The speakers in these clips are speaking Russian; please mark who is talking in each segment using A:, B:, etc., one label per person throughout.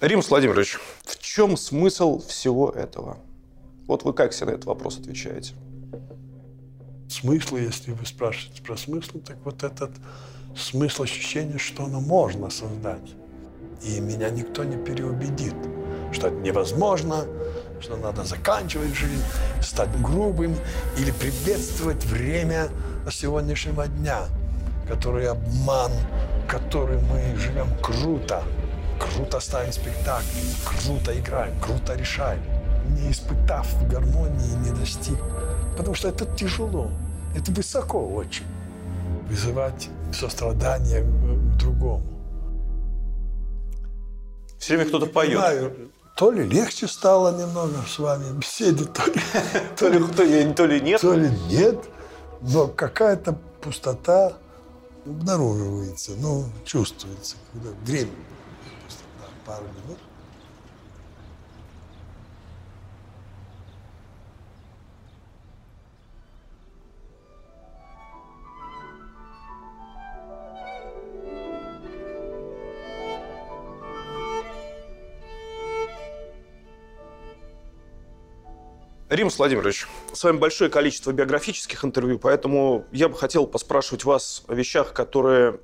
A: Римс Владимирович, в чем смысл всего этого? Вот вы как себе на этот вопрос отвечаете?
B: Смысл, если вы спрашиваете про смысл, так вот этот смысл ощущения, что оно можно создать. И меня никто не переубедит, что это невозможно, что надо заканчивать жизнь, стать грубым или приветствовать время сегодняшнего дня, который обман, который мы живем круто – круто ставим спектакль, круто играем, круто решаем, не испытав гармонии, не достиг. Потому что это тяжело, это высоко очень. Вызывать сострадание к другому.
A: Все время кто-то поет. Знаю,
B: то ли легче стало немного с вами беседе, то ли,
A: то ли, то ли, то ли нет.
B: То ли нет, но какая-то пустота обнаруживается, ну, чувствуется, когда время пару минут.
A: Римс Владимирович, с вами большое количество биографических интервью, поэтому я бы хотел поспрашивать вас о вещах, которые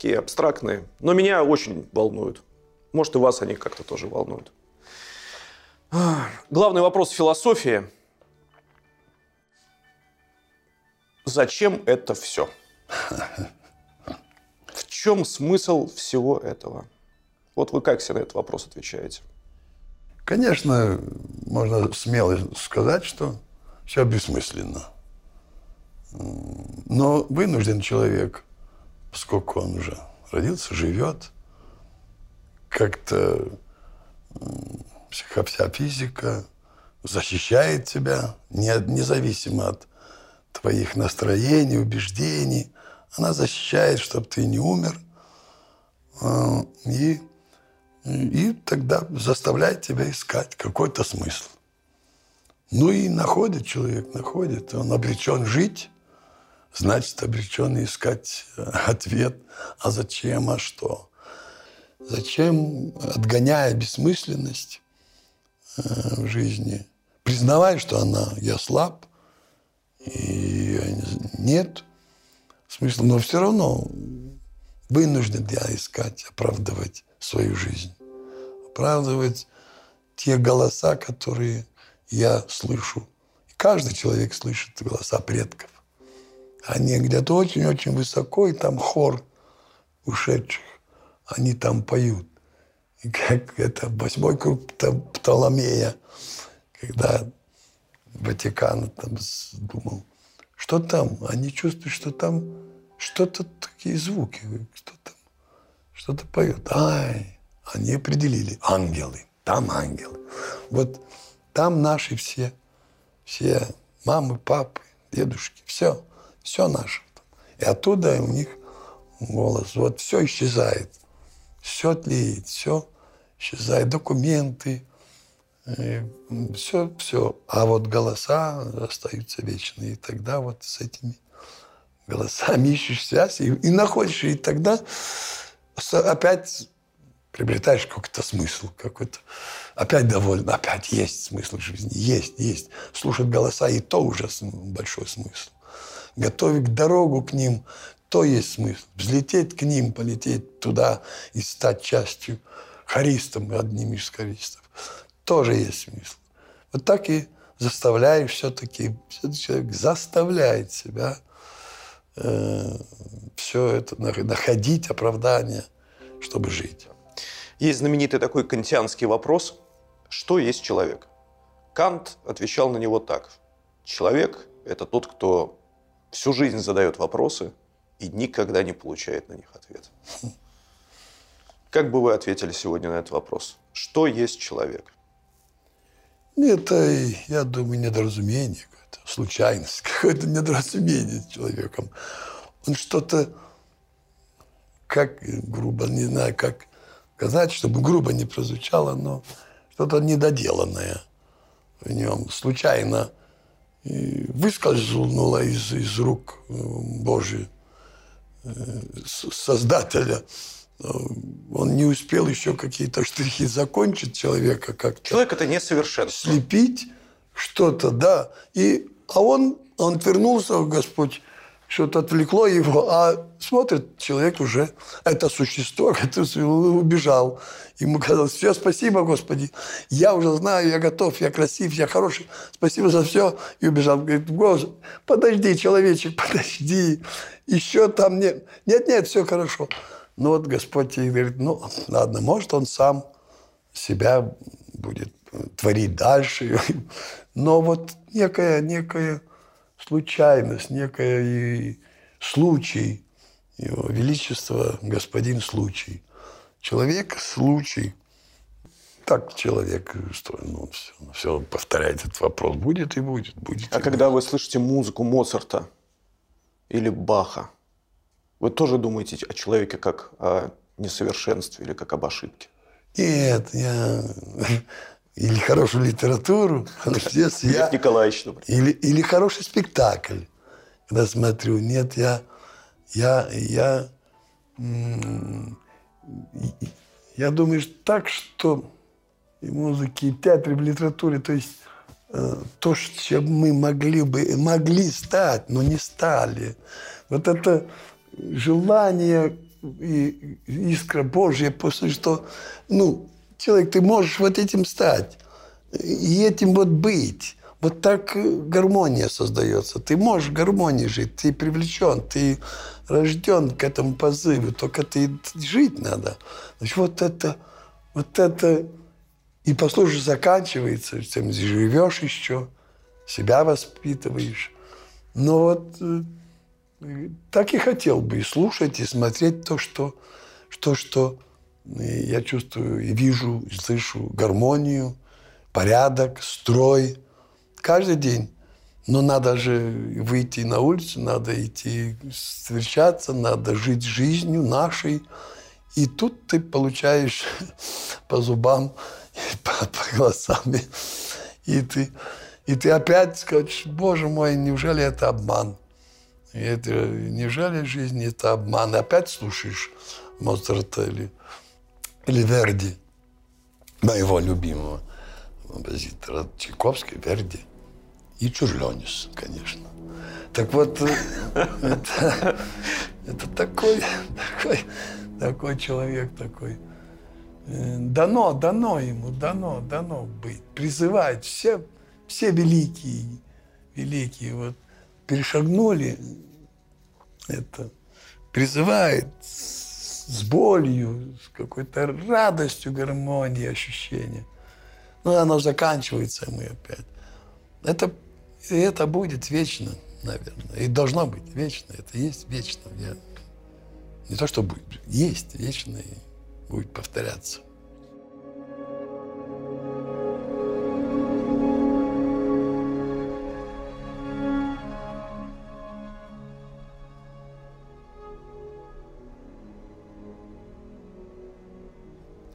A: такие абстрактные, но меня очень волнуют. Может, и вас они как-то тоже волнуют. Главный вопрос философии. Зачем это все? В чем смысл всего этого? Вот вы как себе на этот вопрос отвечаете?
B: Конечно, можно смело сказать, что все бессмысленно. Но вынужден человек поскольку он уже родился, живет, как-то вся физика защищает тебя, независимо от твоих настроений, убеждений. Она защищает, чтобы ты не умер. А, и, и тогда заставляет тебя искать какой-то смысл. Ну и находит человек, находит. Он обречен жить, значит, обречен искать э, ответ, а зачем, а что. Зачем, отгоняя бессмысленность э, в жизни, признавая, что она, я слаб, и нет смысла, но все равно вынужден я искать, оправдывать свою жизнь, оправдывать те голоса, которые я слышу. Каждый человек слышит голоса предков. Они где-то очень-очень высоко, и там хор ушедших. Они там поют. И как это восьмой круг Птоломея, когда Ватикан там думал, что там? Они чувствуют, что там что-то такие звуки, что там, что-то поет. Ай, они определили, ангелы, там ангелы. Вот там наши все, все мамы, папы, дедушки, все. Все наше. И оттуда у них голос. Вот все исчезает. Все тлеет, все исчезает. Документы, все, все. А вот голоса остаются вечные. И тогда вот с этими голосами ищешь связь и, и находишь. И тогда опять приобретаешь какой-то смысл, какой-то опять доволен, опять есть смысл жизни, есть, есть. Слушать голоса и то уже большой смысл готовить дорогу к ним, то есть смысл. Взлететь к ним, полететь туда и стать частью харистом, одним из харистов. Тоже есть смысл. Вот так и заставляешь все-таки, все человек заставляет себя э, все это находить оправдание, чтобы жить.
A: Есть знаменитый такой кантианский вопрос, что есть человек? Кант отвечал на него так. Человек – это тот, кто всю жизнь задает вопросы и никогда не получает на них ответ. Как бы вы ответили сегодня на этот вопрос? Что есть человек?
B: Это, я думаю, недоразумение, какое-то, случайность, какое-то недоразумение с человеком. Он что-то, как грубо, не знаю, как сказать, чтобы грубо не прозвучало, но что-то недоделанное в нем. Случайно выскользнула из, из рук э, Божьих, э, Создателя. он не успел еще какие-то штрихи закончить человека как-то.
A: Человек это несовершенство.
B: Слепить что-то, да. И, а он, он вернулся, Господь, что-то отвлекло его, а смотрит, человек уже, это существо, которое убежал. Ему казалось, все, спасибо, Господи, я уже знаю, я готов, я красив, я хороший, спасибо за все. И убежал. Говорит, Господи, подожди, человечек, подожди, еще там нет. Нет, нет, все хорошо. Ну вот Господь ей говорит, ну ладно, может он сам себя будет творить дальше. Но вот некая, некая случайность, некая случай, его величество, господин случай. Человек – случай. Так человек, что, ну, все, все повторяет этот вопрос. Будет и будет. будет
A: а
B: и
A: когда
B: будет.
A: вы слышите музыку Моцарта или Баха, вы тоже думаете о человеке как о несовершенстве или как об ошибке?
B: Нет, я... Или хорошую литературу, здесь я...
A: Лев Николаевич, например.
B: Или, или хороший спектакль, когда смотрю. Нет, я... Я... Я, я думаю так, что и музыки, и в театре, и в литературе, то есть э, то, чем мы могли бы, могли стать, но не стали. Вот это желание и искра Божья, после что, ну, человек, ты можешь вот этим стать и этим вот быть. Вот так гармония создается. Ты можешь в гармонии жить, ты привлечен, ты рожден к этому позыву, только ты жить надо. Значит, вот это, вот это, и послушай, заканчивается, тем живешь еще, себя воспитываешь. Но вот э, так и хотел бы и слушать, и смотреть то, что, что, что я чувствую и вижу, и слышу гармонию, порядок, строй. Каждый день. Но надо же выйти на улицу, надо идти встречаться, надо жить жизнью нашей. И тут ты получаешь по зубам, по, по глазам. И ты, и ты опять скажешь, боже мой, неужели это обман? И это, неужели жизнь это обман? И опять слушаешь Моцарта или, или Верди, моего любимого композитора Чайковский, Верди и Чужленис, конечно. Так вот, это, это такой, такой, такой человек, такой. Дано, дано ему, дано, дано быть. Призывать все, все великие, великие вот перешагнули это, призывает с болью, с какой-то радостью, гармонией, ощущения. Но оно заканчивается, и мы опять. Это, и это будет вечно, наверное. И должно быть вечно. Это есть вечно. Я, не то, что будет, есть вечно и будет повторяться.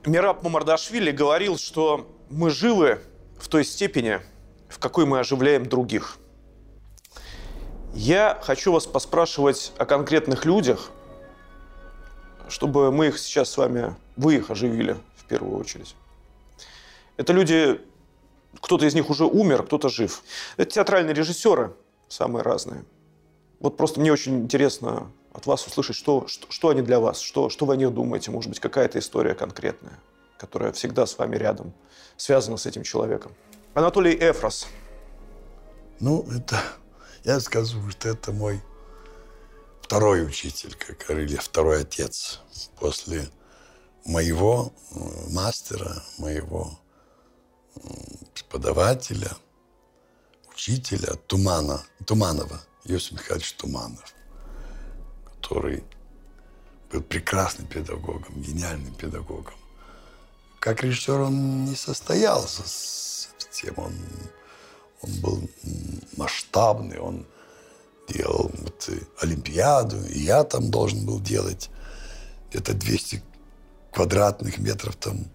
A: Мираб Мамардашвили говорил, что мы живы в той степени, в какой мы оживляем других. Я хочу вас поспрашивать о конкретных людях, чтобы мы их сейчас с вами, вы их оживили в первую очередь. Это люди, кто-то из них уже умер, кто-то жив. Это театральные режиссеры, самые разные. Вот просто мне очень интересно от вас услышать, что, что, что они для вас, что, что вы о них думаете, может быть, какая-то история конкретная, которая всегда с вами рядом, связана с этим человеком. Анатолий Эфрос.
B: Ну, это, я скажу, что это мой второй учитель, как говорили, второй отец после моего э, мастера, моего преподавателя, учителя Тумана, Туманова, Иосиф Михайлович Туманов который был прекрасным педагогом, гениальным педагогом. Как режиссер он не состоялся с тем, он, он был масштабный, он делал вот Олимпиаду, и я там должен был делать где-то 200 квадратных метров там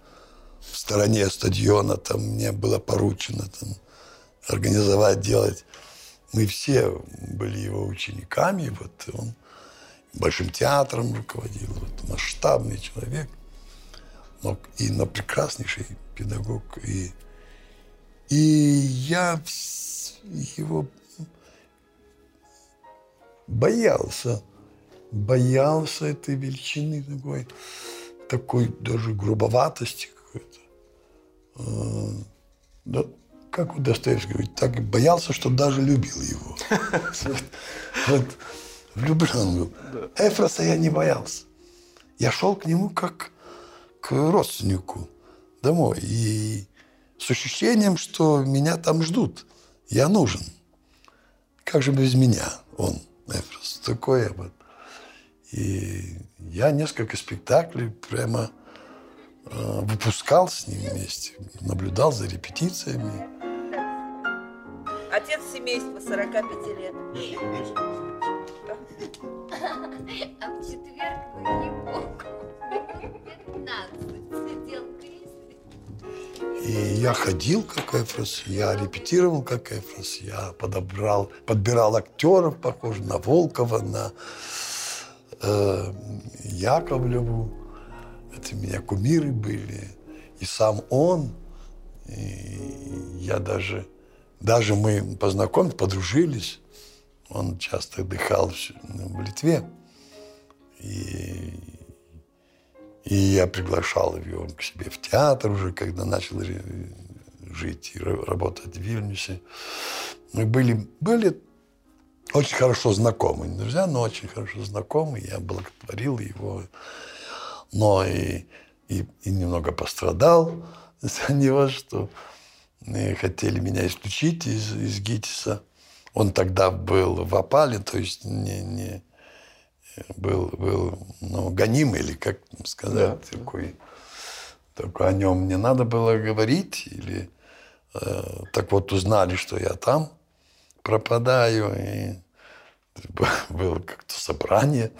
B: в стороне стадиона, там мне было поручено там организовать, делать. Мы все были его учениками, вот он Большим театром руководил. Вот, масштабный человек. Но, и, но прекраснейший педагог. И, и я его боялся. Боялся этой величины такой, такой даже грубоватости какой-то. А, да, как у Достоевского так боялся, что даже любил его. Вот влюблен был. Эфроса я не боялся. Я шел к нему как к родственнику домой. И с ощущением, что меня там ждут. Я нужен. Как же без меня он, Эфрос? Такое вот. И я несколько спектаклей прямо э, выпускал с ним вместе, наблюдал за репетициями.
C: Отец семейства 45 лет.
D: А в четверг не мог. 15 сидел.
B: И я ходил как Эфрос, я репетировал как Эфрос, я подобрал, подбирал актеров, похожих на Волкова, на э, Яковлеву. Это у меня кумиры были. И сам он. И я даже, даже мы познакомились, подружились. Он часто отдыхал в в Литве. И, и я приглашал его к себе в театр уже, когда начал жить и ра- работать в Вильнюсе. Мы были, были очень хорошо знакомы. Не друзья, но очень хорошо знакомы. Я благотворил его. Но и, и, и немного пострадал за него, что э, хотели меня исключить из, из ГИТИСа. Он тогда был в опале, то есть не, не был, был ну, гоним, или как сказать, такой, только о нем не надо было говорить. Или, э, так вот узнали, что я там пропадаю. И было как-то собрание.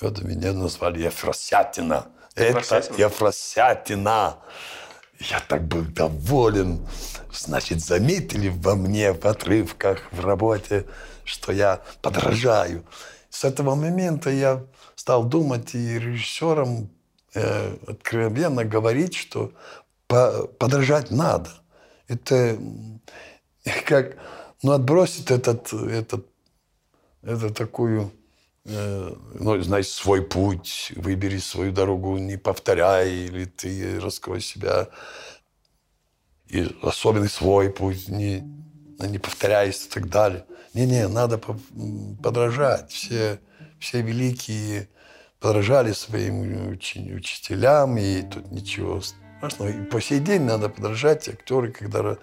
B: И вот меня назвали Ефросятина. Это
A: Ефросятина?
B: Ефросятина. Я так был доволен. Значит, заметили во мне в отрывках, в работе, что я подражаю. С этого момента я стал думать и режиссерам э, откровенно говорить, что по- подражать надо. Это как, ну, отбросить этот, этот, это такую, э, ну, знаешь, свой путь, выбери свою дорогу, не повторяй, или ты раскрой себя, и особенный свой путь, не, не повторяйся и так далее. Не-не, надо подражать. Все, все великие подражали своим учи- учителям, и тут ничего страшного. И по сей день надо подражать. Актеры, когда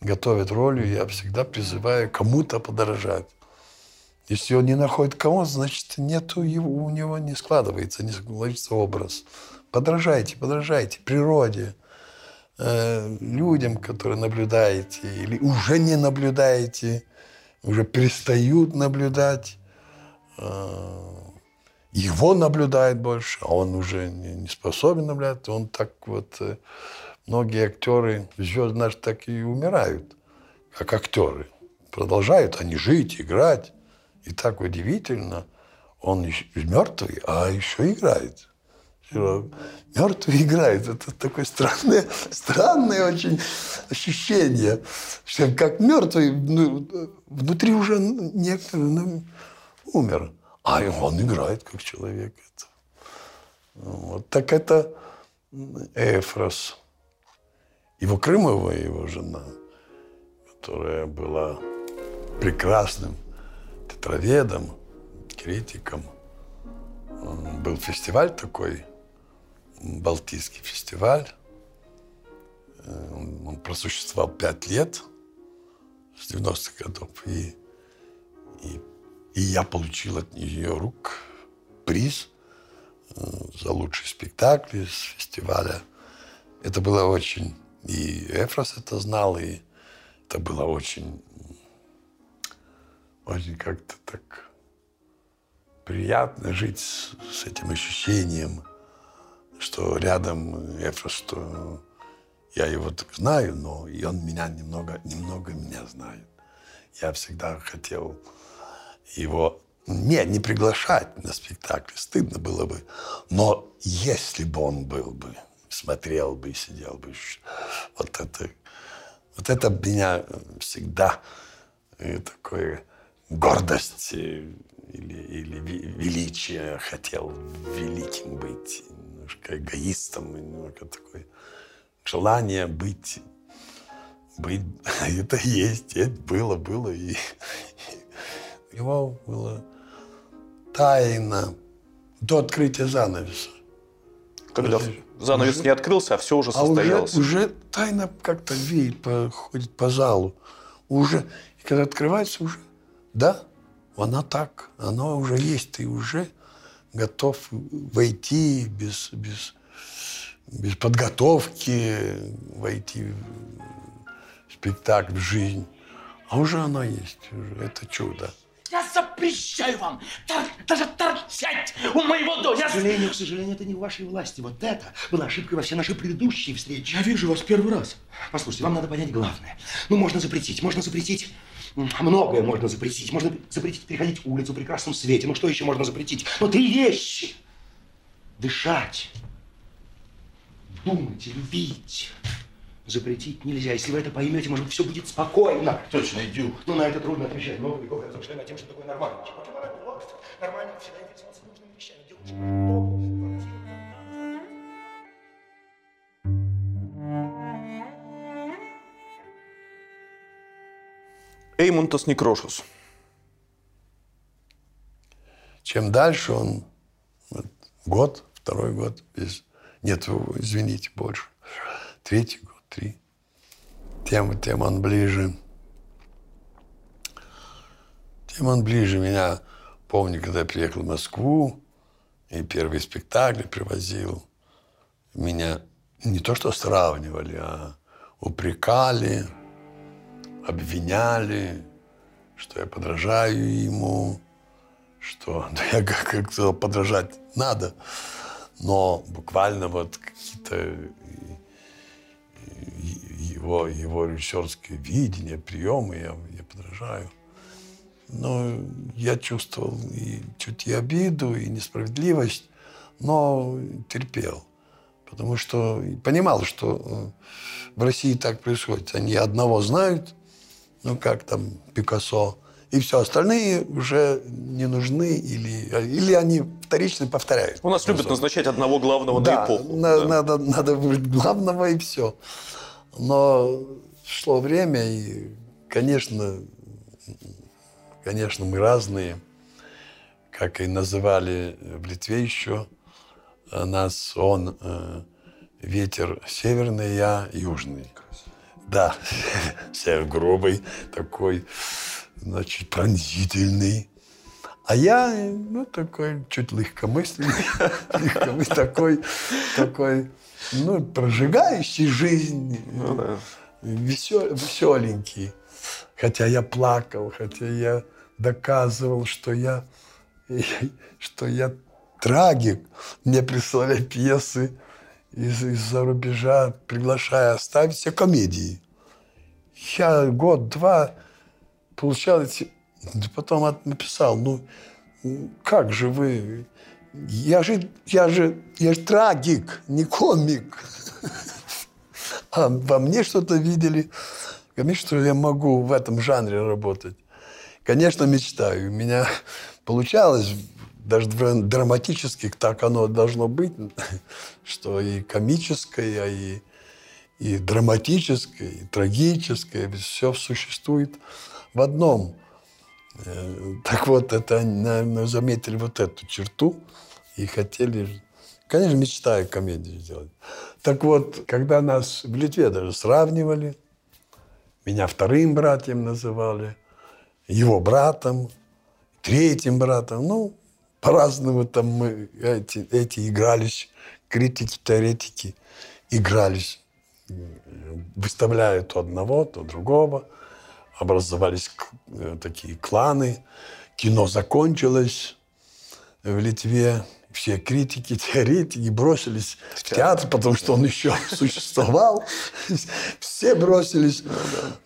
B: готовят роли, я всегда призываю кому-то подражать. Если он не находит кого, значит, нету его, у него не складывается, не складывается образ. Подражайте, подражайте природе, э, людям, которые наблюдаете, или уже не наблюдаете, уже перестают наблюдать. Э, его наблюдает больше, а он уже не, способен наблюдать. Он так вот... э, Многие актеры, звезды наши так и умирают, как актеры. Продолжают они жить, играть. И так удивительно, он мертвый, а еще играет. Мертвый играет. Это такое странное, странное очень ощущение, что как мертвый, ну, внутри уже некоторые ну, умер, а он играет как человек. Это. Вот так это Эфрос. Его Крымова, его жена, которая была прекрасным тетраведом, критиком. Был фестиваль такой, Балтийский фестиваль. Э, Он, просуществовал пять лет с 90-х годов. И, и, и я получил от нее рук приз э, за лучший спектакль с фестиваля. Это было очень... И Эфрос это знал, и это было очень... Очень как-то так приятно жить с, с этим ощущением, что рядом Эфрос, что я его так знаю, но и он меня немного, немного меня знает. Я всегда хотел его Нет, не приглашать на спектакль, стыдно было бы. Но если бы он был бы, смотрел бы и сидел бы, вот это, вот это меня всегда э, такое гордость э, или, или величие, хотел великим быть, немножко эгоистом, немножко такое желание быть, быть, это есть, это было, было, и его было тайна до открытия занавеса.
A: Когда занавес уже, не открылся, а все уже состоялось.
B: А уже, уже тайна как-то веет, по, ходит по залу. Уже, и когда открывается, уже, да, она так, она уже есть, ты уже готов войти без, без, без подготовки, войти в спектакль, в жизнь. А уже она есть, уже это чудо.
E: Я запрещаю вам тор даже торчать у моего дома.
F: К сожалению, к сожалению, это не в вашей власти. Вот это была ошибка во все наши предыдущие встречи.
E: Я вижу вас первый раз.
F: Послушайте, вам надо понять главное. Ну, можно запретить, можно запретить Многое можно запретить. Можно запретить переходить улицу в прекрасном свете. Ну что еще можно запретить? Ну три вещи. Дышать, думать, любить. Запретить нельзя. Если вы это поймете, может быть, все будет спокойно.
E: Точно, иду.
F: Ну, на это трудно отвечать. Много веков я размышляю над тем, что такое нормально. Нормально всегда интересоваться нужными вещами. Делать
A: Эймунтас Некрошус.
B: Чем дальше он, год, второй год, без, нет, извините, больше, третий год, три, тем, тем он ближе. Тем он ближе меня. Помню, когда я приехал в Москву, и первый спектакль привозил, меня не то что сравнивали, а упрекали, обвиняли, что я подражаю ему, что да я как, как подражать надо, но буквально вот какие-то его, его режиссерское видение, приемы я, я подражаю. Но я чувствовал и чуть и обиду, и несправедливость, но терпел. Потому что понимал, что э, в России так происходит. Они одного знают, ну как там Пикассо, и все остальные уже не нужны или, или они вторично повторяют.
A: У нас любят назначать одного главного да, на эпоху.
B: На, да, надо, надо выбрать главного и все. Но шло время, и, конечно, конечно, мы разные, как и называли в Литве еще нас, он э, ветер северный, я южный. Да, север грубый, такой, значит, пронзительный. А я, ну, такой чуть легкомысленный, легкомысленный такой, такой, ну, прожигающий жизнь, ну, да. весел, веселенький. Хотя я плакал, хотя я доказывал, что я, что я трагик. Мне прислали пьесы из- из-за рубежа, приглашая ставить все комедии. Я год-два получал эти... Потом написал, ну, как же вы... Я же, я же, я же трагик, не комик. А во мне что-то видели. Конечно, что я могу в этом жанре работать. Конечно, мечтаю. У меня получалось даже драматических так оно должно быть, что и комическое, и, и драматическое, и трагическое, все существует в одном. Э, так вот, это, наверное, заметили вот эту черту и хотели, конечно, мечтаю комедию сделать. Так вот, когда нас в Литве даже сравнивали, меня вторым братьем называли, его братом, третьим братом, ну, по-разному там мы эти, эти игрались, критики, теоретики игрались, выставляя то одного, то другого. Образовались э, такие кланы. Кино закончилось в Литве. все критики, теоретики бросились в театр, потому что он еще существовал. Все бросились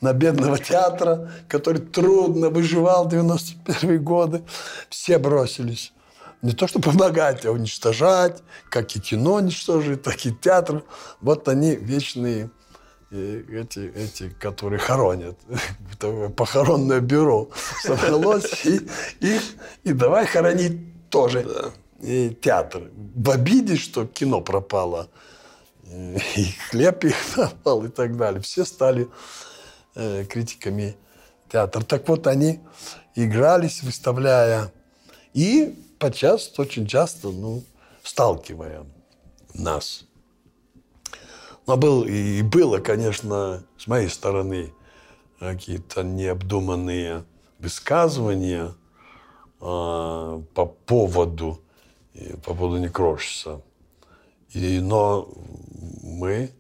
B: на бедного театра, который трудно выживал в 91 годы. Все бросились. Не то, чтобы помогать, а уничтожать, как и кино уничтожить, так и театр. Вот они вечные и эти, эти, которые хоронят, похоронное бюро собралось, и, и, и давай хоронить тоже да. и театр. В обиде, что кино пропало, и хлеб их пропал и так далее. Все стали э, критиками театра. Так вот, они игрались, выставляя, и подчас, очень часто, ну, сталкивая нас – но был, и было, конечно, с моей стороны какие-то необдуманные высказывания э, по поводу по поводу Некрошиса. И, но мы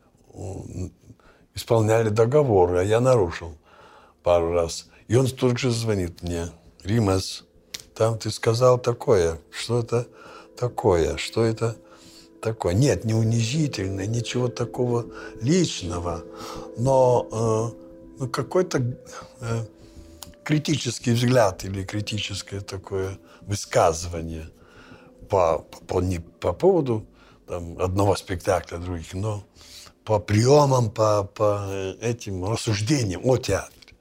B: исполняли договоры, а я нарушил пару раз. И он тут же звонит мне. Римас, там ты сказал такое, что это такое, что это такое. Нет, не унизительное, ничего такого личного, но э, ну, какой-то э, критический взгляд или критическое такое высказывание по, по, не по поводу там, одного спектакля, других, но по приемам, по, по этим рассуждениям о театре.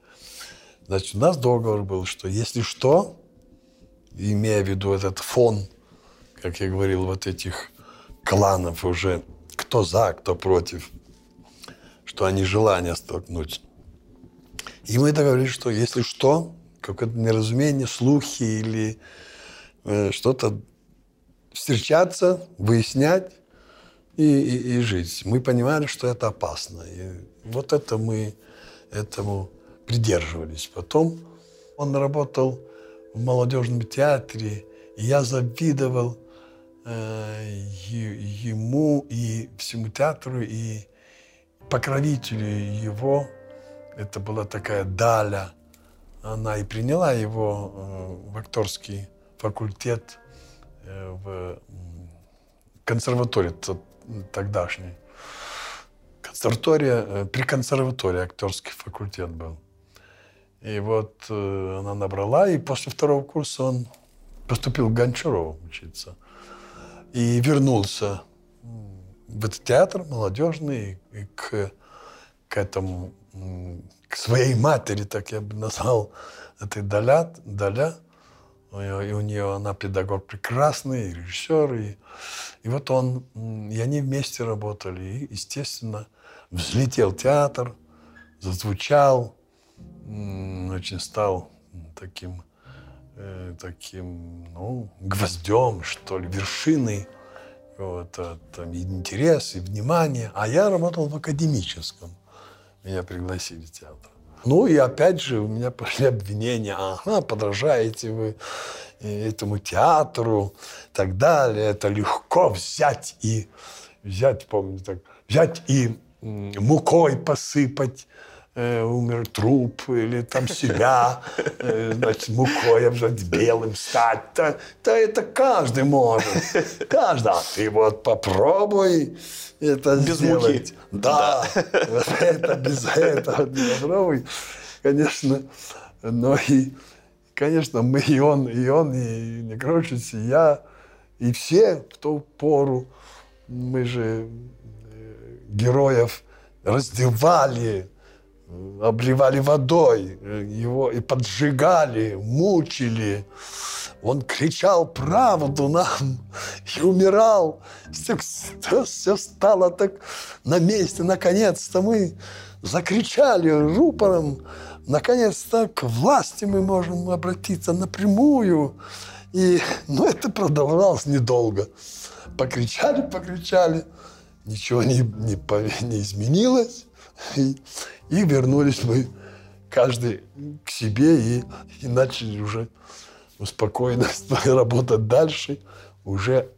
B: Значит, у нас договор был, что если что, имея в виду этот фон, как я говорил, вот этих кланов уже, кто за, кто против, что они желания столкнуть. И мы договорились, что если что, какое-то неразумение, слухи или э, что-то встречаться, выяснять и, и, и жить. Мы понимали, что это опасно. И вот это мы этому придерживались. Потом он работал в молодежном театре, и я завидовал Э, ему и всему театру, и покровителю его. Это была такая Даля. Она и приняла его э, в актерский факультет э, в консерватории тогдашней. Консерватория, при консерватории актерский факультет был. И вот она набрала, и после второго курса он поступил в Гончарова учиться – и вернулся в этот театр молодежный и к, к этому, к своей матери, так я бы назвал, этой Даля, Даля. И у нее она педагог прекрасный, и режиссер. И, и вот он, и они вместе работали. И, естественно, взлетел театр, зазвучал, очень стал таким э, таким, ну, гвоздем, что ли, вершиной вот, а, там, и интерес, и внимание. А я работал в академическом. Меня пригласили в театр. Ну и опять же у меня пошли обвинения. Ага, подражаете вы э, этому театру и так далее. Это легко взять и взять, помню так, взять и мукой посыпать э, умер труп или там себя, э, значит, мукой обжать белым стать. Да, да это каждый может. Каждый. А ты вот попробуй это без сделать. Муки. Да. да. это без этого не попробуй. Конечно. Но и, конечно, мы и он, и он, и Некрочец, и я, и все в ту пору, мы же э, героев раздевали, обливали водой его и поджигали, мучили. Он кричал правду нам и умирал. Все, все, все стало так на месте. Наконец-то мы закричали рупором. Наконец-то к власти мы можем обратиться напрямую. И, ну, это продолжалось недолго. Покричали, покричали. Ничего не, не, не изменилось. И вернулись мы каждый к себе и, и начали уже спокойно работать дальше. Уже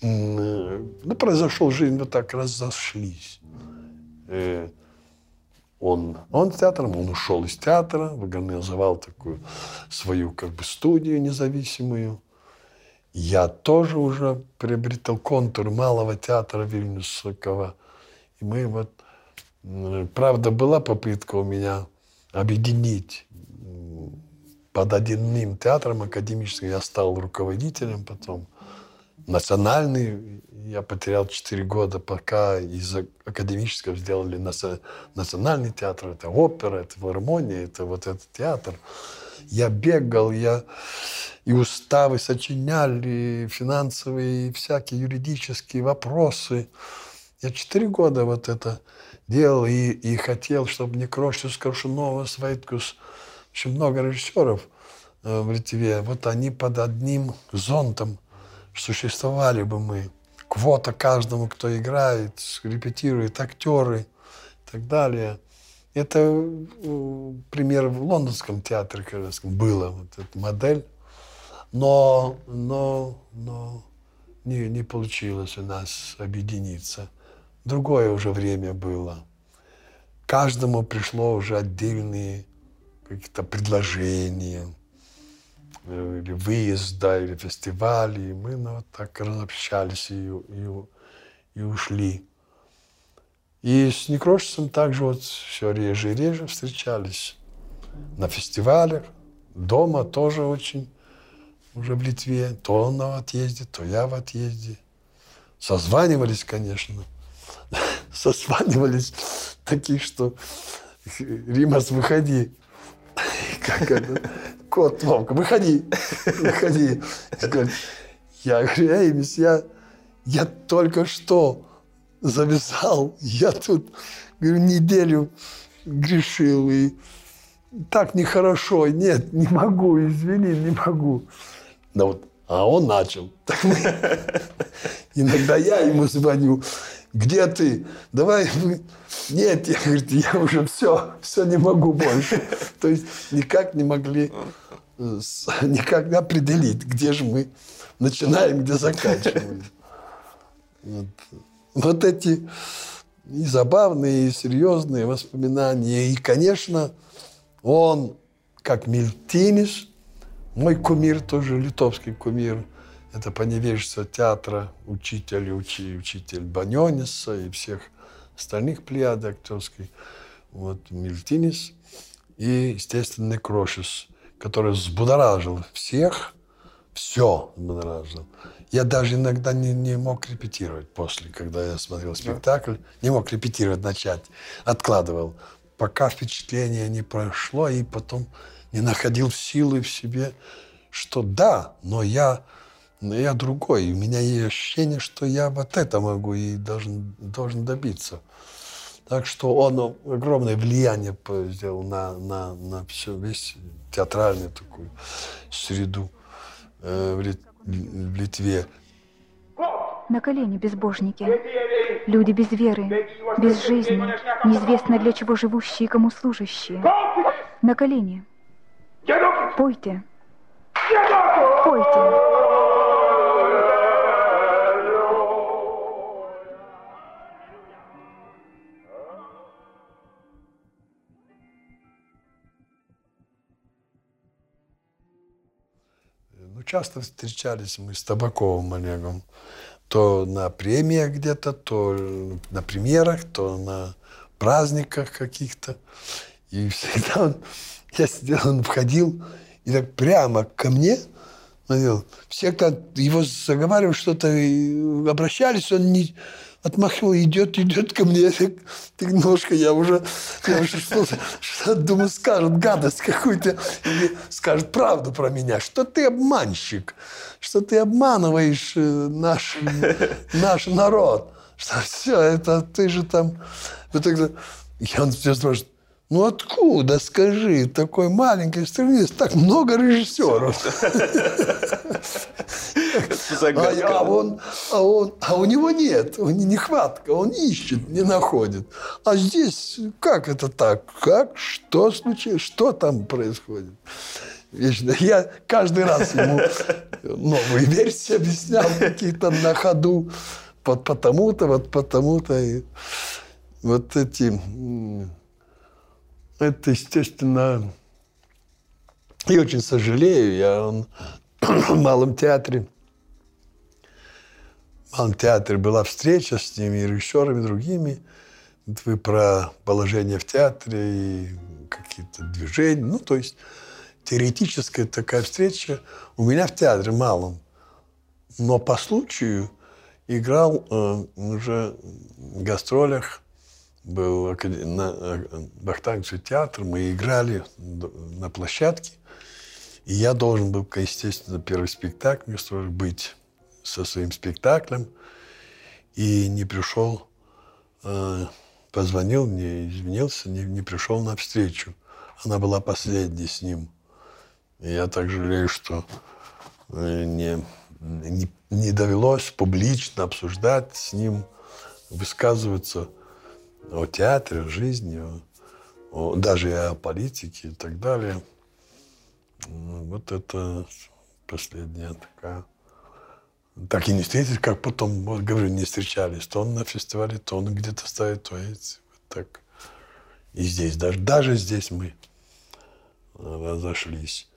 B: ну, произошел жизнь, вот так разошлись. Э, он, он театром, он ушел из театра, организовал такую свою как бы студию независимую. я тоже уже приобретал контур малого театра Вильнюсского. И мы вот... Правда, была попытка у меня объединить под одним театром академическим. Я стал руководителем потом. Национальный я потерял 4 года, пока из академического сделали наци- национальный театр. Это опера, это филармония, это вот этот театр. Я бегал, я и уставы сочиняли, и финансовые, и всякие юридические вопросы. Я четыре года вот это делал и, и хотел, чтобы не Крошев, Коршунова, Свайткус, общем, много режиссеров э, в Литве. Вот они под одним зонтом существовали бы мы. Квота каждому, кто играет, репетирует, актеры и так далее. Это э, пример в лондонском театре королевском было, вот эта модель. Но, но, но не, не получилось у нас объединиться. Другое уже время было. Каждому пришло уже отдельные какие-то предложения, э, или выезда, или фестивали. И мы ну, вот так разобщались и, и, и ушли. И с Некрошицем также вот все реже и реже встречались. На фестивалях, дома тоже очень, уже в Литве. То он в отъезде, то я в отъезде. Созванивались, конечно. Созванивались такие, что Римас, выходи. Как это? Кот Вовка, выходи, выходи. Я говорю, эй, мисс, я, только что завязал, я тут, говорю, неделю грешил, и так нехорошо, нет, не могу, извини, не могу. Да вот, а он начал. Иногда я ему звоню, где ты? Давай. Нет, я, говорит, я уже все, все не могу больше. То есть никак не могли э, никак определить, где же мы начинаем, где заканчиваем. Вот, вот эти и забавные, и серьезные воспоминания. И, конечно, он, как Мильтинис, мой кумир, тоже литовский кумир, это по невежеству театра, учитель, учи, учитель Баньониса и всех остальных плеяд актерских. Вот Мильтинис и, естественно, Некрошис, который взбудоражил всех, все взбудоражил. Я даже иногда не, не мог репетировать после, когда я смотрел спектакль. Не мог репетировать, начать. Откладывал. Пока впечатление не прошло, и потом не находил силы в себе, что да, но я, но я другой. У меня есть ощущение, что я вот это могу и должен, должен добиться. Так что он огромное влияние сделал на, на, на все, весь театральную такую среду э, в, Лит- в Литве.
G: На колени, безбожники. Люди без веры, без жизни, неизвестно для чего живущие и кому служащие. На колени. Пойте. Пойте.
B: Часто встречались мы с Табаковым Олегом. То на премиях где-то, то на премьерах, то на праздниках каких-то. И всегда он, я сидел, он входил и так прямо ко мне смотрел. Все, кто его заговаривали, что-то обращались, он не отмахивал, идет, идет ко мне. Я так, так немножко, я уже, я уже что-то, что думаю, скажет гадость какую-то, или скажет правду про меня, что ты обманщик, что ты обманываешь э, наш, наш народ, что все, это ты же там... Вот тогда, и он все спрашивает, ну откуда, скажи, в такой маленькой стране так много режиссеров? А, а он, а, он, а у него нет, у него нехватка, он ищет, не находит. А здесь как это так? Как? Что случилось? Что там происходит? Вечно. Я каждый раз ему новые версии объяснял какие-то на ходу. Вот потому-то, вот потому-то. И вот эти... Это, естественно... И очень сожалею, я в Малом театре в театре была встреча с ними, режиссерами другими. Вот Вы про положение в театре и какие-то движения. Ну, то есть теоретическая такая встреча у меня в театре малом. Но по случаю играл э, уже в гастролях, был на э, Вахтанговский театр, мы играли на площадке, и я должен был, естественно, первый спектакль быть со своим спектаклем, и не пришел, э, позвонил мне, извинился, не, не пришел на встречу. Она была последней с ним. И я так жалею, что э, не, не, не довелось публично обсуждать с ним, высказываться о театре, о жизни, о- даже о политике и так далее. Ну, Вот это последняя такая. Так и не встретились, как потом, вот говорю, не встречались. То он на фестивале, то он где-то стоит, то эти. Вот так. И здесь, даже, даже здесь мы э, разошлись.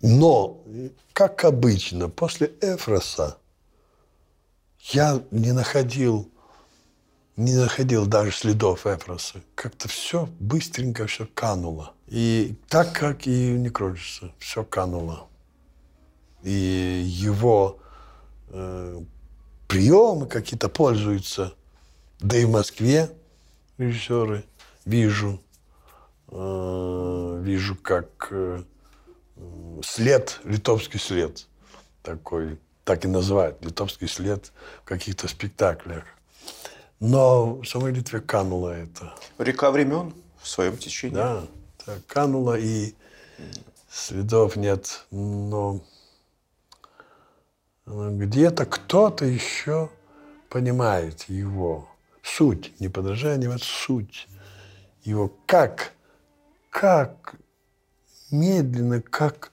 B: Но, как обычно, после Эфроса я не находил, не находил даже следов Эфроса. Как-то все быстренько все кануло. И так, как и у Некролиса, все кануло. И его э, приемы какие-то пользуются. Да и в Москве режиссеры вижу, э, вижу, как э, след, литовский след такой, так и называют, литовский след в каких-то спектаклях. Но в самой Литве кануло это.
A: Река времен в своем течении.
B: Да, так, кануло, и следов нет. Но где-то кто-то еще понимает его суть, не подражание, а суть его, как, как медленно, как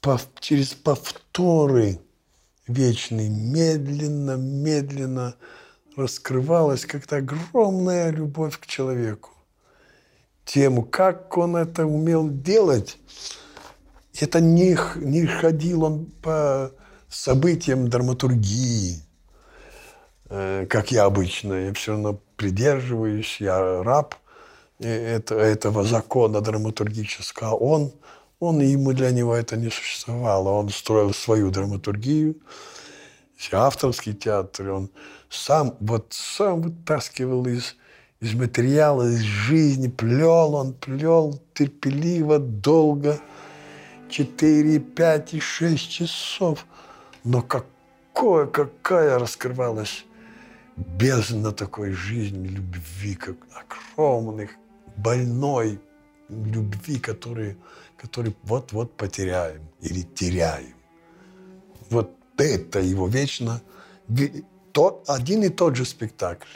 B: пов- через повторы вечные, медленно, медленно раскрывалась как-то огромная любовь к человеку. Тему, как он это умел делать, это не, не ходил он по событиям драматургии, э, как я обычно. Я все равно придерживаюсь, я раб э, это- этого закона драматургического. А Он, он ему для него это не существовало. Он строил свою драматургию, авторский театр. Он сам, вот сам вытаскивал из, из материала, из жизни, плел он, плел терпеливо, долго, 4, 5 и 6 часов. Но какое, какая раскрывалась бездна такой жизни, любви, как огромных, больной любви, который, который вот-вот потеряем или теряем. Вот это его вечно... То, один и тот же спектакль.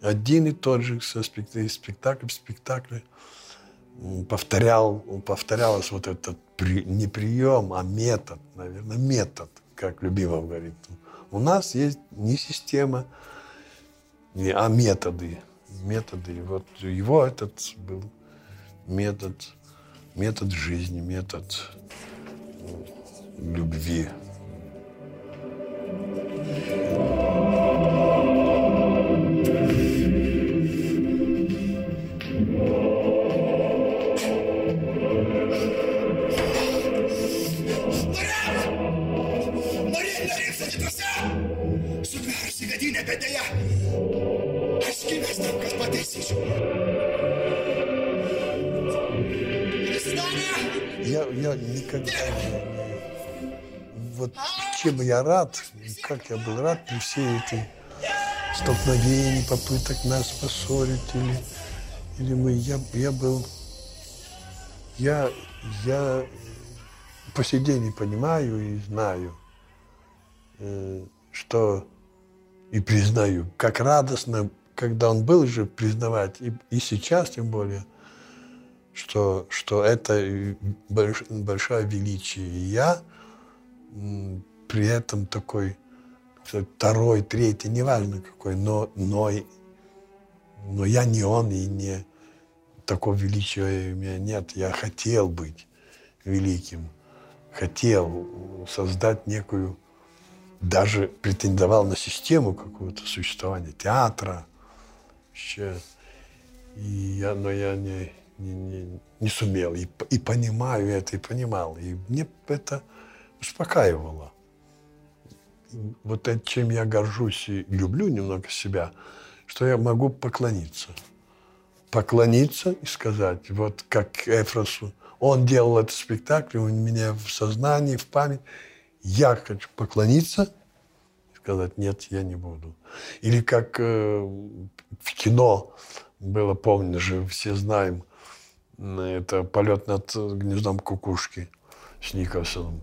B: Один и тот же спектакль, спектакль в повторял, повторялось вот этот при- не прием, а метод, наверное, метод, как Любимов говорит. У нас есть не система, а методы. Методы. И Вот его этот был метод, метод жизни, метод любви.
H: Norėt
B: Никогда не- Вот чем я рад, как я был рад при всей этой столкновении, попыток нас поссорить или, или мы, я, я был, я, я по сей день и понимаю и знаю, э, что и признаю, как радостно, когда он был жив, признавать, и, и сейчас тем более, что, что это больш- большое величие. И я при этом такой второй, третий, неважно какой, но, но, но я не он и не такого величия у меня нет. Я хотел быть великим, хотел создать некую даже претендовал на систему какого-то существования театра. Вообще. И я, но я не, не, не, не сумел. И, и понимаю это, и понимал. И мне это успокаивало. Вот это, чем я горжусь и люблю немного себя, что я могу поклониться. Поклониться и сказать, вот как Эфросу, он делал этот спектакль, у меня в сознании, в память. Я хочу поклониться и сказать, нет, я не буду. Или как э, в кино было, помню же, все знаем, это «Полет над гнездом кукушки» с Николсоном.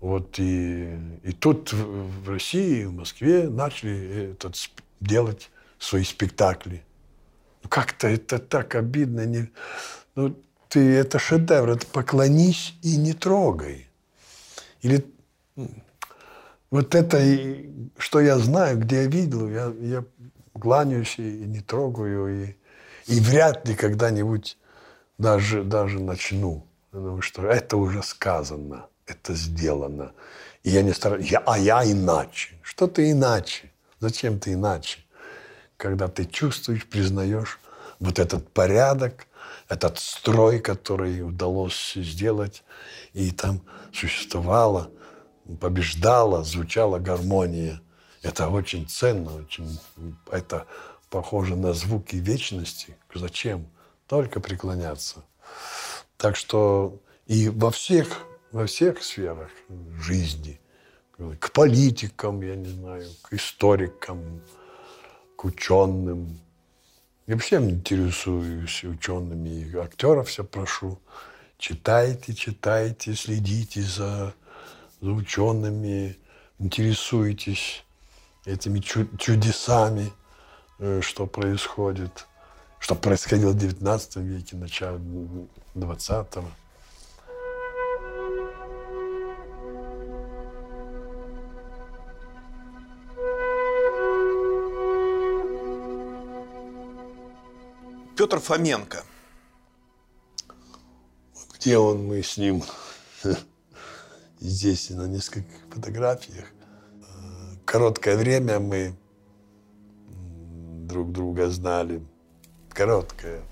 B: Вот и, и тут в России, в Москве начали этот, делать свои спектакли. Ну, как-то это так обидно. Не, ну, ты, это шедевр, это поклонись и не трогай. Или вот это, что я знаю, где я видел, я, я кланяюсь и не трогаю, и, и вряд ли когда-нибудь даже, даже начну. Потому что это уже сказано, это сделано. И я не стараюсь, я, а я иначе. Что ты иначе? Зачем ты иначе? Когда ты чувствуешь, признаешь вот этот порядок, этот строй, который удалось сделать, и там существовала, побеждала, звучала гармония. Это очень ценно, очень, это похоже на звуки вечности. Зачем? Только преклоняться. Так что и во всех, во всех сферах жизни, к политикам, я не знаю, к историкам, к ученым, я вообще интересуюсь учеными и актеров все прошу. Читайте, читайте, следите за, за учеными, интересуйтесь этими чудесами, э, что происходит, что происходило в XIX веке, начале XX.
A: Петр Фоменко.
B: Где он, мы с ним здесь на нескольких фотографиях. Короткое время мы друг друга знали. Короткое.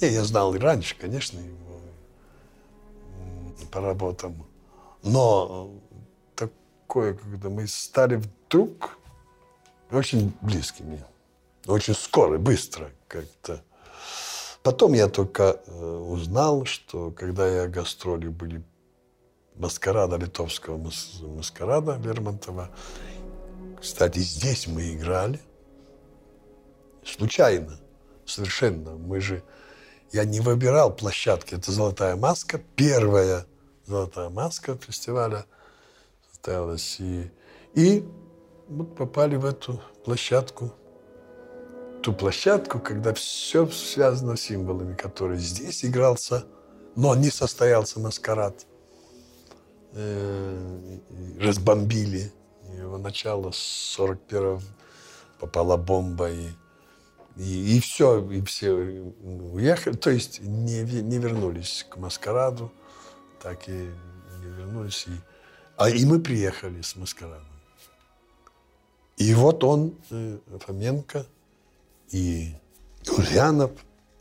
B: Не, я знал и раньше, конечно, его по работам. Но такое, когда мы стали вдруг очень близкими. Очень скоро, быстро как-то. Потом я только э, узнал, что когда я гастроли были маскарада литовского маскарада Лермонтова, кстати, здесь мы играли случайно, совершенно. Мы же, я не выбирал площадки. Это «Золотая маска», первая «Золотая маска» фестиваля состоялась. И, и мы попали в эту площадку ту площадку, когда все связано с символами, которые здесь игрался, но не состоялся маскарад. Э, разбомбили. Его начало с 41-го попала бомба, и, и, и все, и все уехали. То есть не, не вернулись к маскараду, так и не вернулись. И, а и мы приехали с маскарадом. И вот он, э, Фоменко, и Ульянов,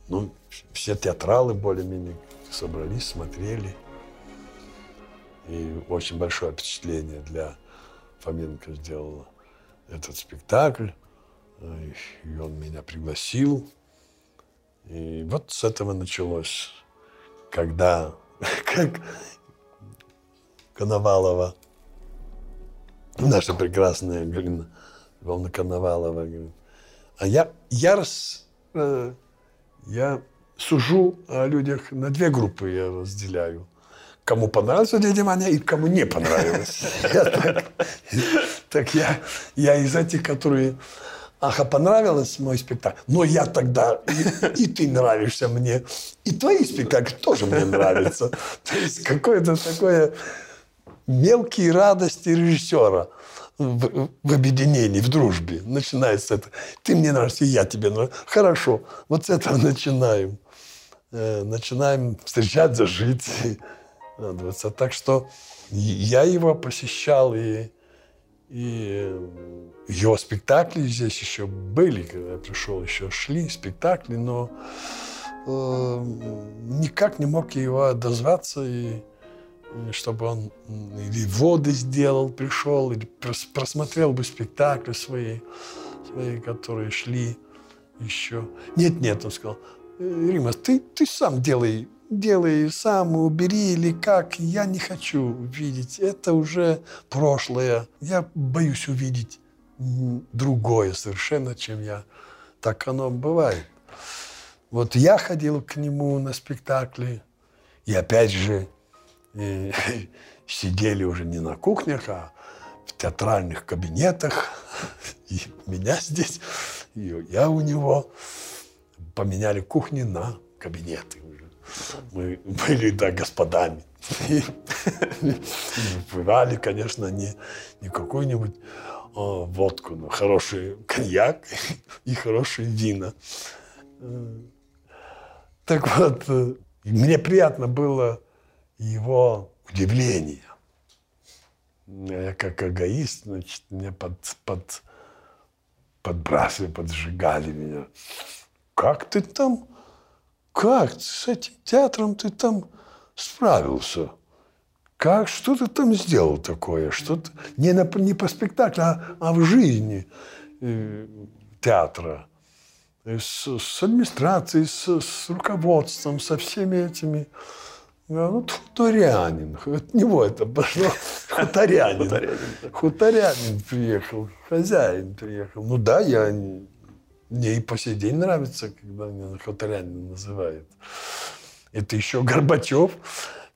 B: ну, все театралы более-менее собрались, смотрели. И очень большое впечатление для Фоменко сделала этот спектакль. И он меня пригласил. И вот с этого началось, когда, как Коновалова, наша прекрасная Галина Ивановна Коновалова, говорит, а я, я, раз, э, я сужу о людях на две группы я разделяю. Кому понравилось дядя Ваня и кому не понравилось. Так я из этих, которые Ага, понравилось мой спектакль, но я тогда, и, и ты нравишься мне, и твои спектакли тоже мне нравятся. То есть какое-то такое мелкие радости режиссера в, в объединении, в дружбе. Начинается это. Ты мне нравишься, я тебе нравлюсь. Хорошо. Вот с этого начинаем. Э, начинаем встречаться, жить. Радоваться. Так что я его посещал и, И его спектакли здесь еще были, когда я пришел, еще шли спектакли, но э, никак не мог его дозваться, и, и чтобы он или воды сделал, пришел, или прос, просмотрел бы спектакли свои, свои, которые шли еще. Нет, нет, он сказал, «Э, Рима, ты, ты сам делай делай сам, убери или как, я не хочу видеть. Это уже прошлое. Я боюсь увидеть другое совершенно, чем я. Так оно бывает. Вот я ходил к нему на спектакли, и опять же э, сидели уже не на кухнях, а в театральных кабинетах. И меня здесь, и я у него. Поменяли кухни на кабинеты мы были, да, господами. И выпивали, конечно, не, не какую-нибудь водку, но хороший коньяк и хорошие вина. Так вот, э, мне приятно было его удивление. Я как эгоист, значит, мне под, под, подбрасывали, поджигали меня. Как ты там как с этим театром ты там справился? Как, что ты там сделал такое? Что ты, не, на, не по спектаклю, а, а в жизни э, театра. С, с администрацией, с, с руководством, со всеми этими. Ну, хуторянин. От него это пошло. Хуторянин. Хуторянин приехал. Хозяин приехал. Ну да, я мне и по сей день нравится, когда меня хуторянин называют. Это еще Горбачев,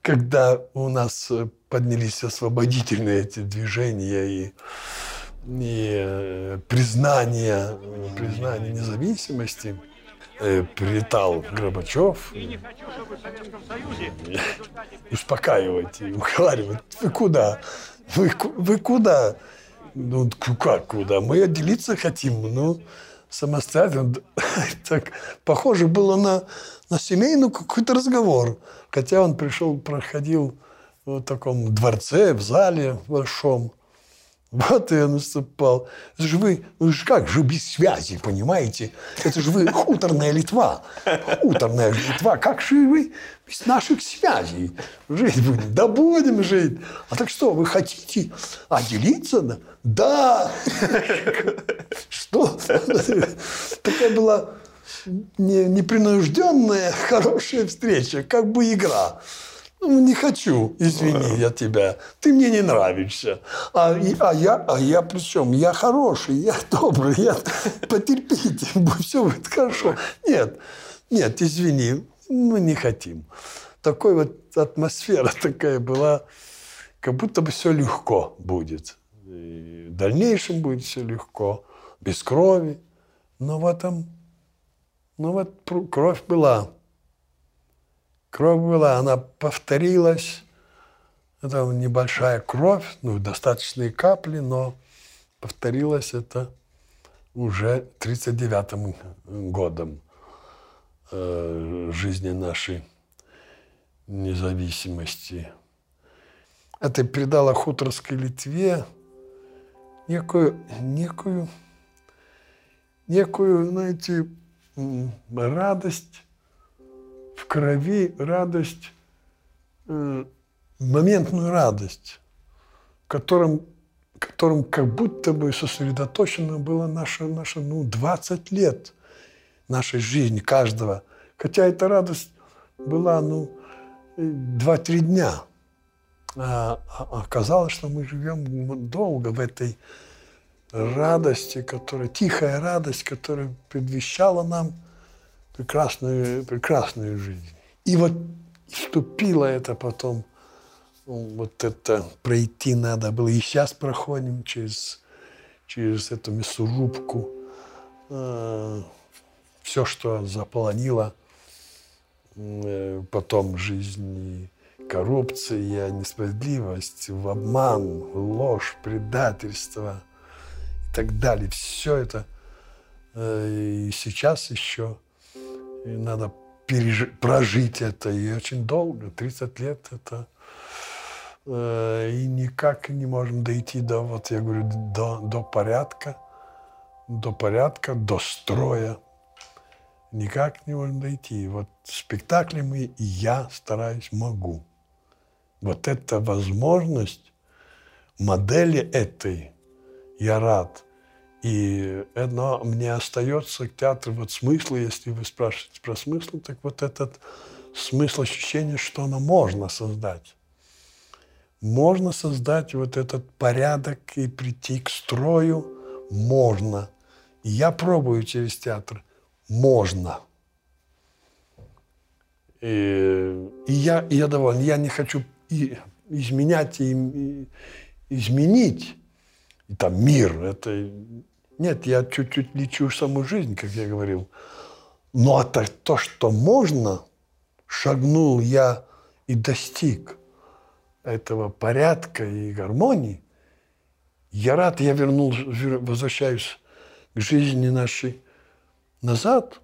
B: когда у нас э, поднялись освободительные эти движения и, и э, признание, признание независимости, э, прилетал Горбачев успокаивать и уговаривать. Вы куда? Вы, вы куда? Ну, как куда? Мы отделиться хотим. Ну, самостоятельно. Так похоже было на, на семейный какой-то разговор. Хотя он пришел, проходил в таком дворце, в зале большом. Вот я наступал. Это же вы, вы же как же без связи, понимаете? Это же вы хуторная Литва. Хуторная Литва. Как же вы без наших связей жить будем? Да будем жить. А так что, вы хотите отделиться? Да. Что? Такая была непринужденная, хорошая встреча, как бы игра. Ну, не хочу, извини я тебя. Ты мне не нравишься. А, а, я, а я при чем? Я хороший, я добрый, я... Потерпите, все будет хорошо. Нет, нет, извини, мы не хотим. Такой вот атмосфера такая была, как будто бы все легко будет. И в дальнейшем будет все легко, без крови. Но в этом, ну вот кровь была. Кровь была, она повторилась. Это небольшая кровь, ну, достаточные капли, но повторилось это уже 39-м годом э, жизни нашей независимости. Это передало хуторской Литве некую, некую, некую, знаете, радость в крови радость, э, моментную радость, которым, которым как будто бы сосредоточено было наше, наше ну, 20 лет нашей жизни, каждого. Хотя эта радость была, ну, 2-3 дня. А, а оказалось, что мы живем долго в этой радости, которая, тихая радость, которая предвещала нам – прекрасную, прекрасную жизнь. И вот вступило это потом, вот это пройти надо было. И сейчас проходим через, через эту мясорубку. Э, все, что заполонило э, потом жизнь коррупция, несправедливость, обман, ложь, предательство так далее. Все это э, и сейчас еще и надо пережить, прожить это. И очень долго, 30 лет это э, и никак не можем дойти до, вот я говорю, до, до порядка, до порядка, до строя. Никак не можем дойти. Вот спектаклями я стараюсь, могу. Вот эта возможность модели этой я рад. И это мне остается к театру вот смысл, если вы спрашиваете про смысл, так вот этот смысл ощущения, что оно можно создать. Можно создать вот этот порядок и прийти к строю можно. Я пробую через театр. Можно. И, и я, и я доволен. Я не хочу и изменять и, и изменить и там мир. Это нет, я чуть-чуть лечу саму жизнь, как я говорил. Но это то, что можно, шагнул я и достиг этого порядка и гармонии. Я рад, я вернул, возвращаюсь к жизни нашей назад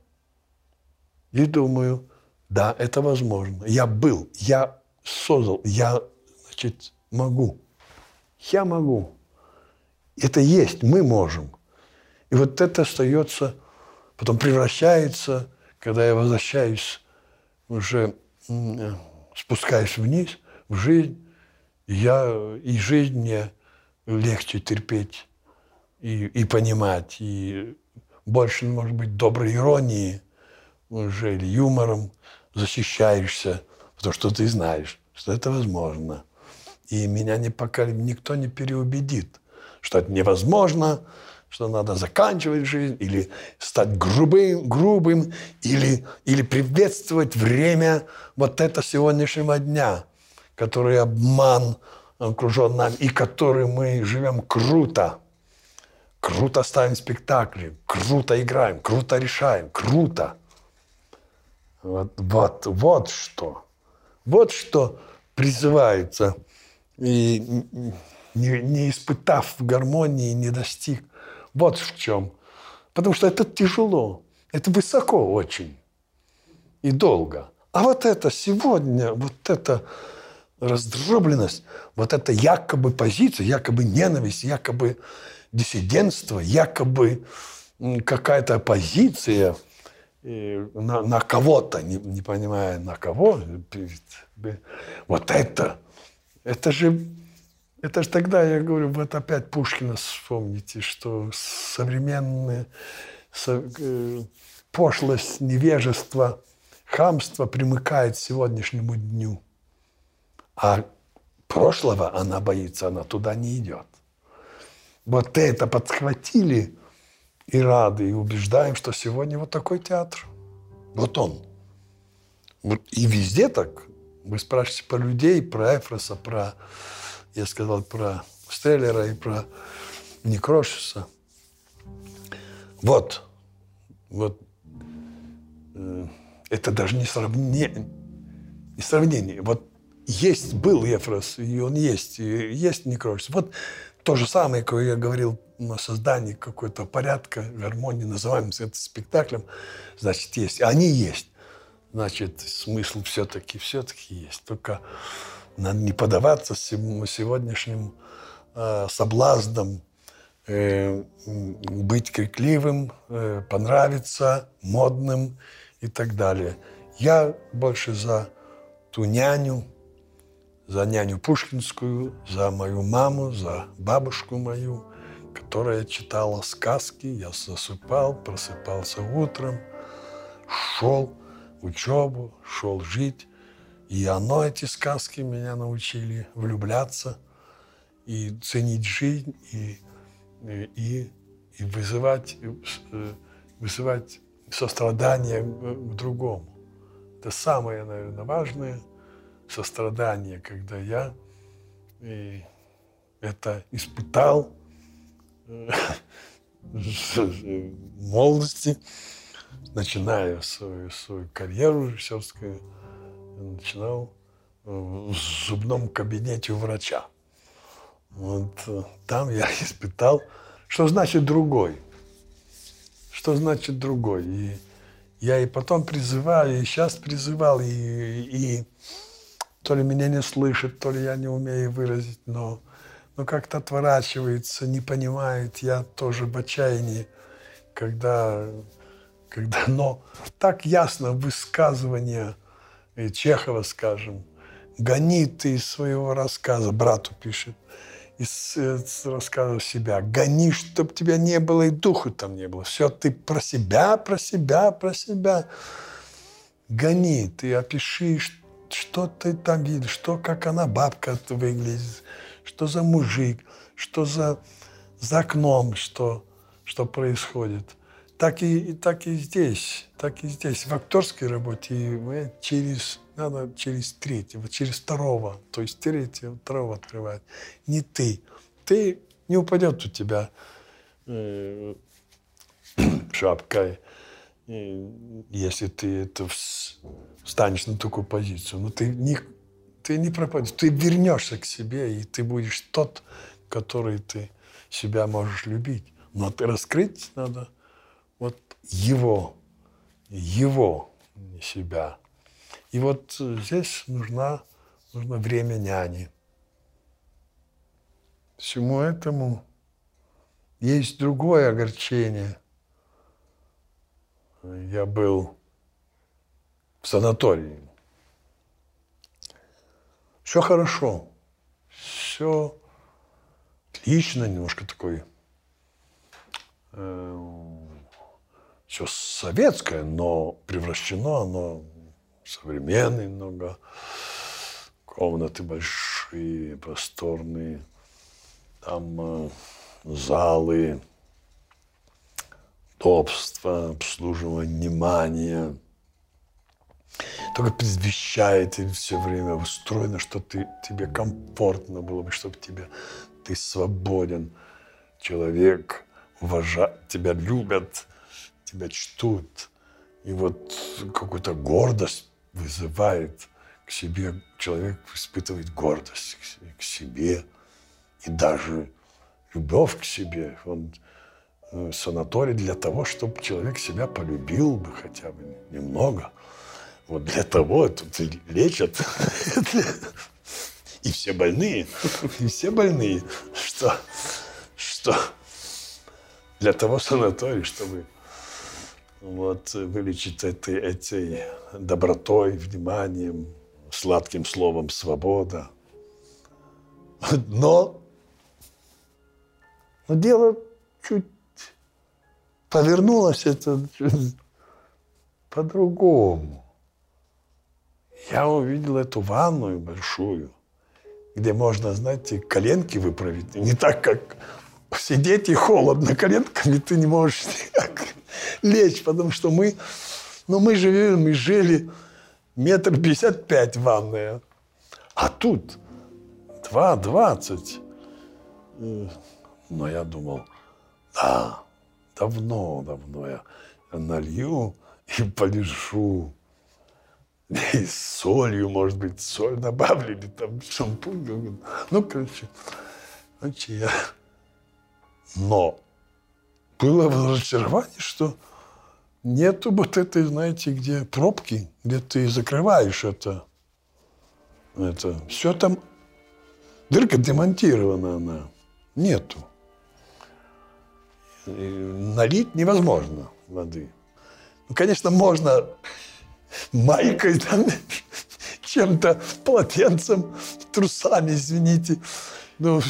B: и думаю, да, это возможно. Я был, я создал, я, значит, могу. Я могу. Это есть, мы можем. И вот это остается, потом превращается, когда я возвращаюсь, уже спускаюсь вниз в жизнь, я, и жизнь мне легче терпеть и, и понимать, и больше, может быть, доброй иронии уже или юмором защищаешься, потому что ты знаешь, что это возможно. И меня не пока никто не переубедит, что это невозможно, что надо заканчивать жизнь или стать грубым, грубым или, или приветствовать время вот это сегодняшнего дня, который обман окружен нами и который мы живем круто. Круто ставим спектакли, круто играем, круто решаем, круто. Вот, вот, вот что. Вот что призывается. И не, не испытав гармонии, не достиг вот в чем. Потому что это тяжело, это высоко очень и долго. А вот это сегодня, вот эта раздробленность, вот эта якобы позиция, якобы ненависть, якобы диссидентство, якобы какая-то оппозиция на, на кого-то, не, не понимая на кого, вот это, это же это же тогда, я говорю, вот опять Пушкина вспомните, что современная э, пошлость, невежество, хамство примыкает к сегодняшнему дню. А прошлого она боится, она туда не идет. Вот это подхватили и рады, и убеждаем, что сегодня вот такой театр. Вот он. И везде так. Вы спрашиваете про людей, про Эфроса, про я сказал про Стеллера и про Некрошиса. Вот, вот, э, это даже не сравнение, не сравнение. Вот есть, был Ефрос, и он есть, и есть Некрошис. Вот то же самое, как я говорил на создании какой-то порядка, гармонии, называем это спектаклем, значит, есть. Они есть. Значит, смысл все-таки, все-таки есть. Только надо не поддаваться сегодняшним э, соблазнам, э, быть крикливым, э, понравиться, модным и так далее. Я больше за ту няню, за няню Пушкинскую, за мою маму, за бабушку мою, которая читала сказки. Я засыпал, просыпался утром, шел учебу, шел жить. И оно, эти сказки, меня научили влюбляться и ценить жизнь, и, и, и вызывать, э, вызывать сострадание к другому. Это самое, наверное, важное сострадание, когда я и это испытал э, в молодости, начиная свою, свою карьеру режиссерскую, начинал э, в зубном кабинете у врача. Вот э, там я испытал, что значит другой. Что значит другой. И я и потом призываю, и сейчас призывал, и, и, то ли меня не слышит, то ли я не умею выразить, но, но как-то отворачивается, не понимает. Я тоже в отчаянии, когда, когда но так ясно высказывание э, Чехова, скажем, гони ты из своего рассказа, брату пишет, из, из рассказа себя. Гони, чтобы тебя не было и духу там не было. Все, ты про себя, про себя, про себя. Гони, ты опиши, что ты там видишь, что, как она, бабка выглядит, что за мужик, что за, за окном, что, что происходит. Так и, так и здесь, так и здесь. В актерской работе мы через надо через третьего, через второго, то есть третьего, второго открывать. Не ты. Ты не упадет у тебя э, шапкой, э, если ты это встанешь на такую позицию. Но ты не, ты не пропадешь, ты вернешься к себе, и ты будешь тот, который ты себя можешь любить. Но ты раскрыть надо его, его, не себя. И вот здесь нужна, нужно время няни. Всему этому есть другое огорчение. Я был в санатории. Все хорошо. Все отлично, немножко такой э, все советское, но превращено оно современный много, комнаты большие, просторные, там э, залы, удобство, обслуживание, внимание. Только предвещает и все время устроено, что ты, тебе комфортно было бы, чтобы тебе, ты свободен. Человек уважает, тебя любят, тебя чтут. И вот какую-то гордость вызывает к себе, человек испытывает гордость к себе и даже любовь к себе. Он э, санаторий для того, чтобы человек себя полюбил бы хотя бы немного. Вот для того тут и лечат. И все больные, и все больные, что, что для того санаторий, чтобы вот, вылечить этой, этой добротой, вниманием, сладким словом «свобода». Но, но дело чуть повернулось это по-другому. Я увидел эту ванную большую, где можно, знаете, коленки выправить. Не так, как сидеть и холодно коленками, ты не можешь никак лечь, потому что мы, ну, мы живем, мы жили метр пятьдесят пять ванная. А тут два двадцать. Но я думал, да, давно, давно я налью и полежу. И с солью, может быть, соль добавили, там шампунь. Ну, короче, короче, я... Но было разочарование, что нету вот этой, знаете, где пробки, где ты закрываешь это. это. Все там, дырка демонтирована она. Нету. И налить невозможно воды. Ну, конечно, можно майкой, там, чем-то, полотенцем, трусами, извините, ну,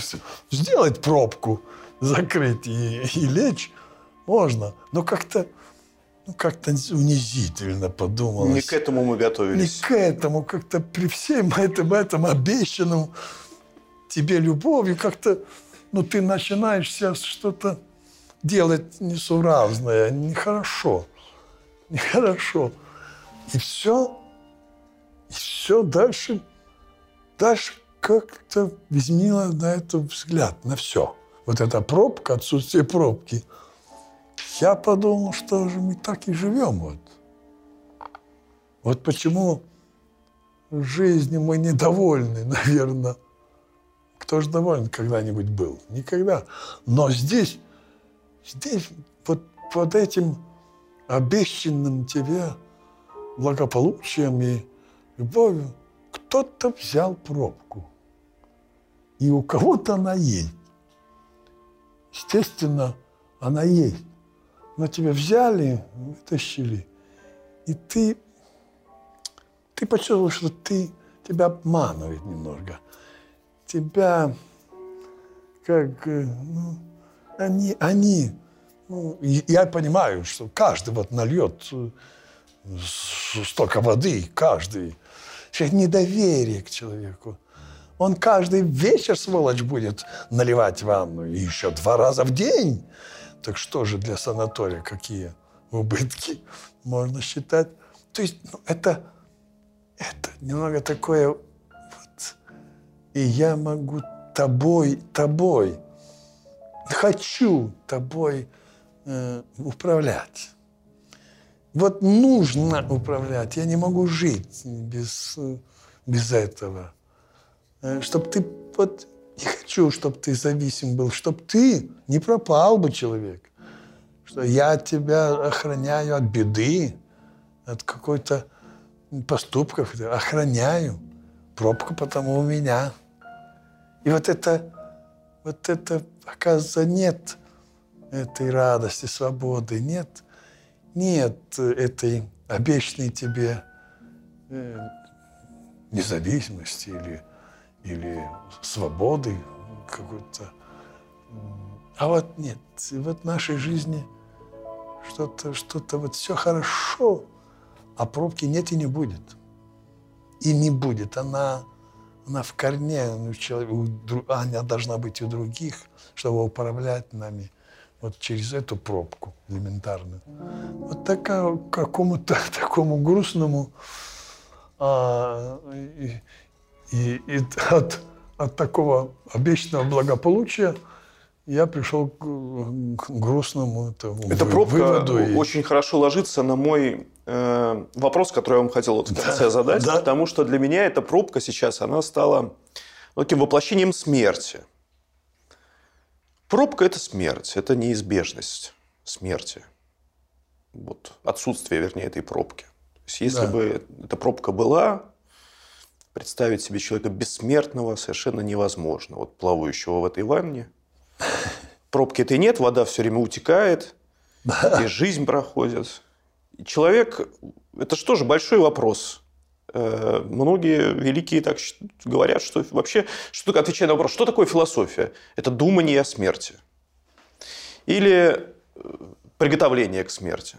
B: сделать пробку, закрыть и, и лечь можно. Но как-то ну, как-то унизительно подумалось.
A: Не к этому мы готовились.
B: Не к этому. Как-то при всем этом, этом обещанном тебе любовью как-то, ну, ты начинаешь сейчас что-то делать несуразное, нехорошо. Нехорошо. И все, и все дальше, дальше как-то изменило на это взгляд, на все. Вот эта пробка, отсутствие пробки – я подумал, что же мы так и живем. Вот, вот почему жизни мы недовольны, наверное. Кто же доволен когда-нибудь был? Никогда. Но здесь, здесь вот под этим обещанным тебе благополучием и любовью, кто-то взял пробку, и у кого-то она есть. Естественно, она есть. Но тебя взяли, вытащили, и ты, ты почувствовал, что ты, тебя обманывает немного. Тебя как, э, ну, они, они, ну, я понимаю, что каждый вот нальет э, столько воды, каждый. Недоверие к человеку. Он каждый вечер, сволочь, будет наливать ванну. И еще два раза в день. Так что же для санатория, какие убытки можно считать? То есть ну, это, это немного такое вот, и я могу тобой, тобой, хочу тобой э, управлять. Вот нужно управлять. Я не могу жить без, без этого. Э, чтобы ты вот не хочу, чтобы ты зависим был, чтобы ты не пропал бы человек. Что я тебя охраняю от беды, от какой-то поступков, охраняю. Пробка потому у меня. И вот это, вот это, оказывается, нет этой радости, свободы, нет, нет этой обещанной тебе э, независимости или, или свободы какой-то. А вот нет, вот в нашей жизни что-то, что-то вот все хорошо, а пробки нет и не будет. И не будет. Она она в корне, ну, она должна быть у других, чтобы управлять нами вот через эту пробку элементарную. Вот такая, какому-то такому грустному а, и, и от, от такого обещанного благополучия я пришел к, к грустному этому
A: Эта пробка выводу. очень и... хорошо ложится на мой э, вопрос, который я вам хотел вот в конце да, задать, да. потому что для меня эта пробка сейчас, она стала ну, таким воплощением смерти. Пробка – это смерть, это неизбежность смерти. Вот, отсутствие, вернее, этой пробки. То есть, если да. бы эта пробка была, представить себе человека бессмертного совершенно невозможно. Вот плавающего в этой ванне. Пробки этой нет, вода все время утекает, и жизнь проходит. Человек – это что же большой вопрос. Э, многие великие так говорят, что вообще, что отвечая на вопрос, что такое философия? Это думание о смерти. Или э, приготовление к смерти.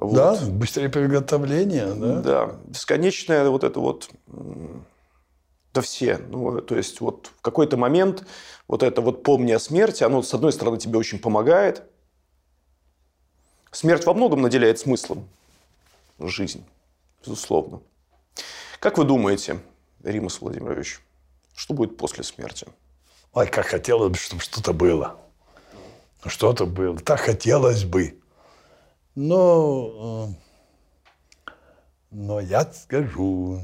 B: Вот. Да, быстрее приготовление, да?
A: Да, бесконечное вот это вот да все. Ну, то есть, вот в какой-то момент вот это вот помни о смерти, оно, с одной стороны, тебе очень помогает, Смерть во многом наделяет смыслом жизнь, безусловно. Как вы думаете, Римас Владимирович, что будет после смерти?
B: Ой, как хотелось бы, чтобы что-то было. Что-то было. Так хотелось бы. Но, э, но я скажу,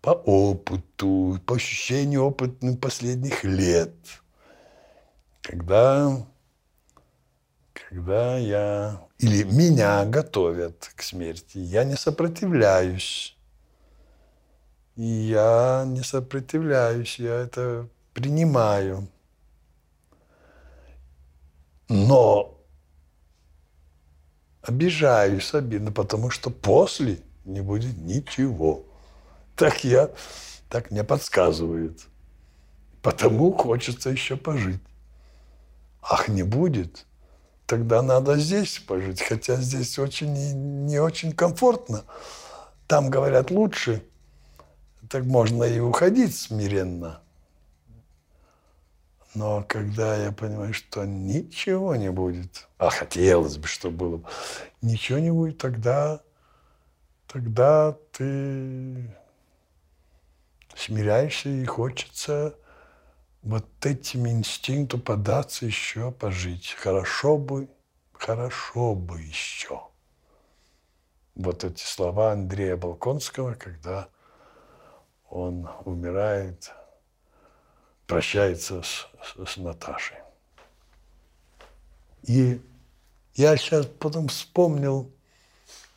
B: по опыту, по ощущению опытных последних лет, когда когда я или меня готовят к смерти, я не сопротивляюсь. И я не сопротивляюсь, я это принимаю. Но обижаюсь обидно, потому что после не будет ничего. Так я, так мне подсказывают. Потому хочется еще пожить. Ах, не будет – тогда надо здесь пожить. Хотя здесь очень не очень комфортно. Там, говорят, лучше. Так можно и уходить смиренно. Но когда я понимаю, что ничего не будет, а хотелось бы, чтобы было, ничего не будет, тогда, тогда ты смиряешься и хочется вот этим инстинкту податься еще, пожить. Хорошо бы, хорошо бы еще. Вот эти слова Андрея Балконского, когда он умирает, прощается с, с, с Наташей. И я сейчас потом вспомнил,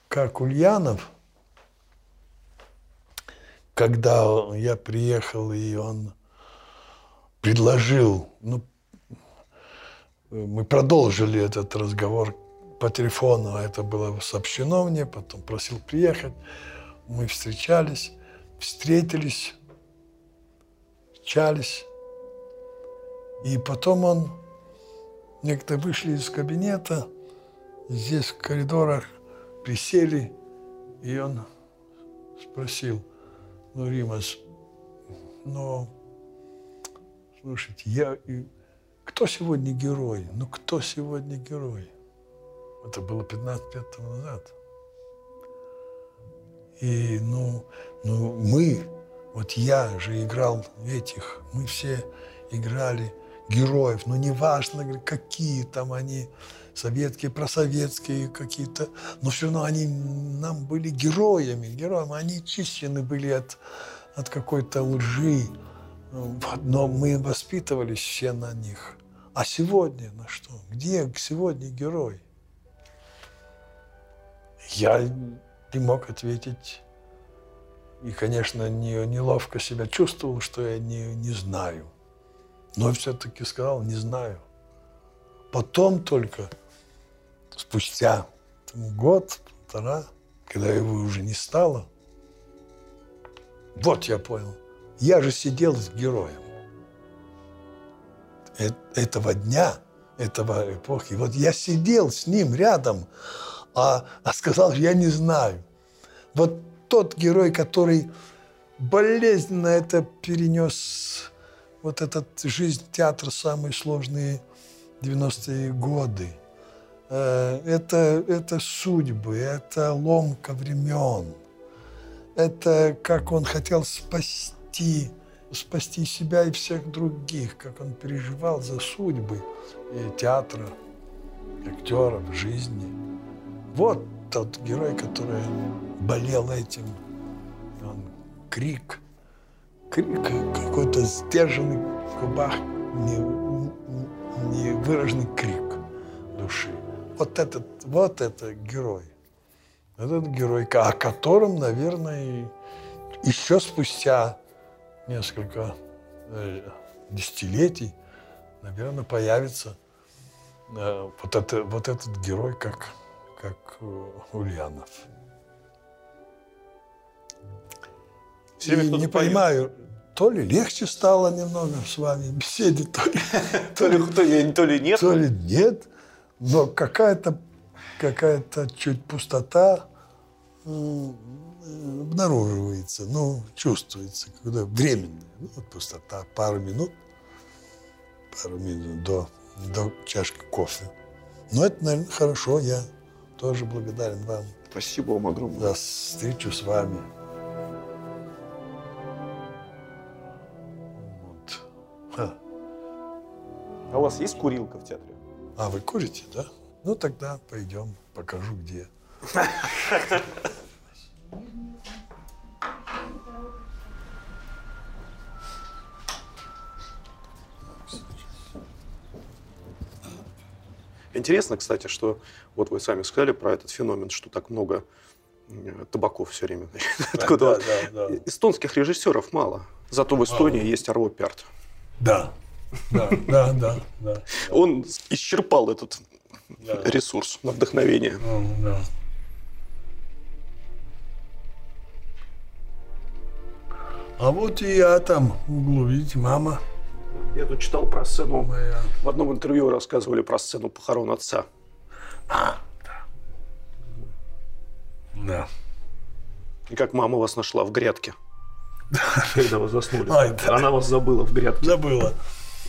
B: как Ульянов когда я приехал, и он предложил, ну, мы продолжили этот разговор по телефону, а это было сообщено мне, потом просил приехать. Мы встречались, встретились, встречались. И потом он, некто вышли из кабинета, здесь в коридорах присели, и он спросил, ну, Римас, ну, слушайте, я, кто сегодня герой? Ну, кто сегодня герой? Это было 15 лет тому назад. И, ну, ну, мы, вот я же играл этих, мы все играли героев, ну, неважно, какие там они, советские, просоветские какие-то, но все равно они нам были героями, героями, они чищены были от, от какой-то лжи, но мы воспитывались все на них. А сегодня на что? Где сегодня герой? Я не мог ответить. И, конечно, не, неловко себя чувствовал, что я не, не знаю. Но все-таки сказал, не знаю. Потом только, спустя год, полтора, когда его уже не стало, вот я понял. Я же сидел с героем этого дня, этого эпохи. Вот я сидел с ним рядом, а, а сказал, я не знаю. Вот тот герой, который болезненно это перенес, вот этот жизнь театра, самые сложные 90-е годы. Э, это, это судьбы, это ломка времен. Это как он хотел спасти, спасти себя и всех других, как он переживал за судьбы и театра, актеров, жизни. Вот тот герой, который болел этим. Он крик какой-то сдержанный в губах, не, не крик души. Вот этот, вот это герой. Этот герой, о котором, наверное, еще спустя несколько э, десятилетий, наверное, появится э, вот, это, вот этот герой, как как э, Ульянов. Все и не понимаю, то ли легче стало немного с вами беседе, то ли,
A: то, ли, то, ли, то ли нет.
B: То ли нет, но какая-то какая чуть пустота обнаруживается, ну, чувствуется, когда временная. Ну, вот пустота, пару минут, пару минут до, до чашки кофе. Но это, наверное, хорошо, я тоже благодарен вам.
A: Спасибо вам огромное.
B: За встречу с вами.
A: А. а у вас есть курилка в театре?
B: А, вы курите, да? Ну, тогда пойдем, покажу, где.
A: Интересно, кстати, что вот вы сами сказали про этот феномен, что так много табаков все время. Откуда да, да, да. Эстонских режиссеров мало. Зато в Эстонии есть Арво Пярт.
B: Да. Да, да, да, да.
A: Он исчерпал этот да. ресурс на вдохновение.
B: Да. А вот и я там в углу, видите, мама.
A: Я тут читал про сцену. Моя. В одном интервью рассказывали про сцену похорон отца.
B: А, да. Да.
A: И как мама вас нашла в грядке. Когда вы заснули.
B: Ой, да.
A: Она вас забыла в грядке.
B: Забыла.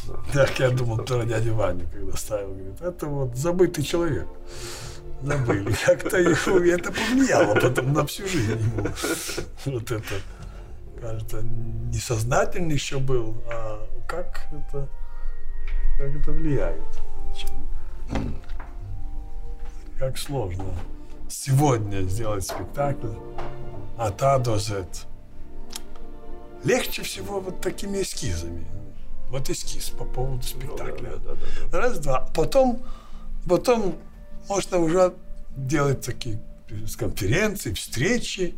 B: Да. Так я думал, про дядю Ваню, когда ставил, говорит, это вот забытый человек. Забыли. Как-то его, это повлияло потом на всю жизнь ему. Вот это, кажется, несознательно еще был, а как это, как это влияет. Как сложно сегодня сделать спектакль А до Z. Легче всего вот такими эскизами. Вот эскиз по поводу спектакля.
A: Да, да, да,
B: да. Раз, два. Потом, потом можно уже делать такие конференции, встречи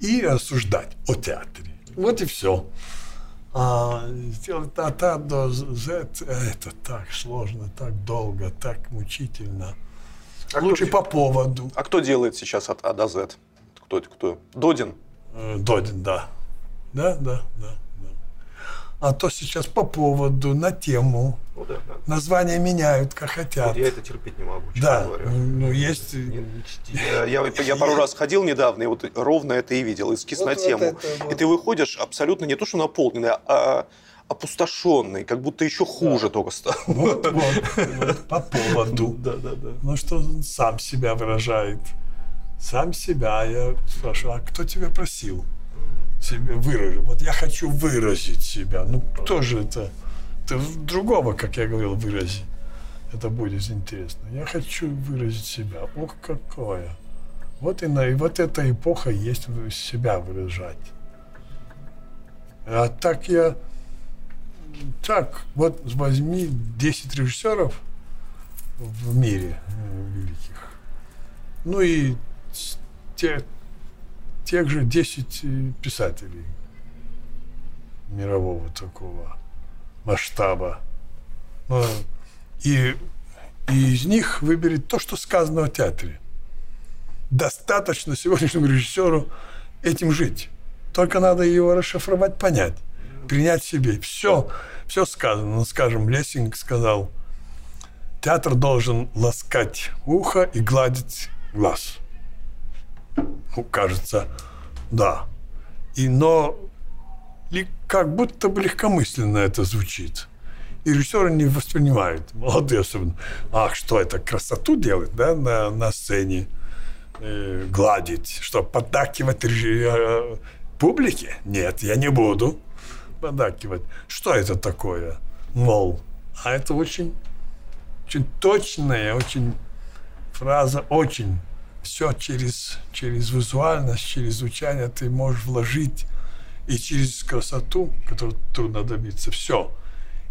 B: и рассуждать о театре. Вот и все. А сделать от А до Z это так сложно, так долго, так мучительно.
A: А
B: Лучше
A: кто-
B: по поводу.
A: А кто делает сейчас от А до Z? Кто? кто? Додин?
B: Э, Додин, да. Да, да, да, да. А то сейчас по поводу, на тему.
A: Ну да, да.
B: Названия меняют, как хотят.
A: Вот я это терпеть не могу, честно
B: Да,
A: говоря.
B: ну есть...
A: Не- не. Я, я- я пару раз ходил недавно, и вот ровно это и видел, эскиз
B: Вот-
A: на
B: вот
A: тему.
B: это вот.
A: И ты выходишь абсолютно не то, что наполненный, а опустошенный, как будто еще хуже только стал.
B: Вот, вот, вот, по поводу.
A: Да, да, да.
B: Ну что он сам себя выражает. Сам себя. Я спрашиваю, а кто тебя просил? Себе выразить. Вот я хочу выразить себя. Ну кто же это? Ты другого, как я говорил, вырази. Это будет интересно. Я хочу выразить себя. Ох, какое. Вот и, на, и вот эта эпоха есть себя выражать. А так я... Так, вот возьми 10 режиссеров в мире э, великих. Ну и те, тех же 10 э, писателей мирового такого масштаба. Ну, и, и из них выберет то, что сказано о театре. Достаточно сегодняшнему режиссеру этим жить. Только надо его расшифровать, понять, принять себе. Все, все сказано. Ну, скажем, Лессинг сказал, театр должен ласкать ухо и гладить глаз. Ну, кажется, да. И, но как будто бы легкомысленно это звучит. И режиссеры не воспринимают, молодые особенно. Ах, что это, красоту делать, да, на, на сцене, э, гладить, что, поддакивать э, публике? Нет, я не буду поддакивать. Что это такое? Мол, а это очень, очень точная, очень фраза, очень все через, через визуальность, через звучание ты можешь вложить и через красоту, которую трудно добиться, все.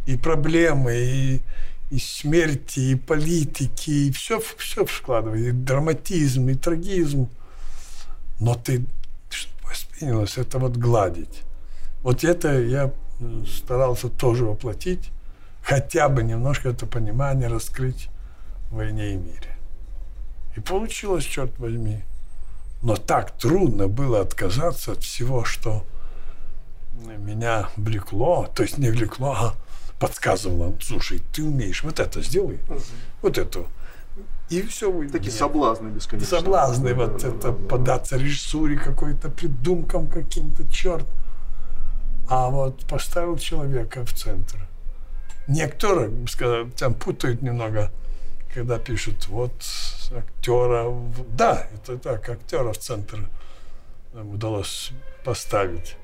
B: И проблемы, и, и смерти, и политики, и все, все вкладывай, и драматизм, и трагизм. Но ты что воспринялось это вот гладить. Вот это я м, старался тоже воплотить, хотя бы немножко это понимание раскрыть в «Войне и мире». И получилось, черт возьми. Но так трудно было отказаться от всего, что меня влекло, то есть не влекло, а подсказывало, слушай, ты умеешь, вот это сделай, вот это. И все выйдет.
A: Такие соблазны бесконечные.
B: Соблазны, вот это, податься режиссуре какой-то, придумкам каким-то, черт. А вот поставил человека в центр. Не актера, сказал, там путают немного, когда пишут, вот актера, да, это так, актера в центр удалось поставить.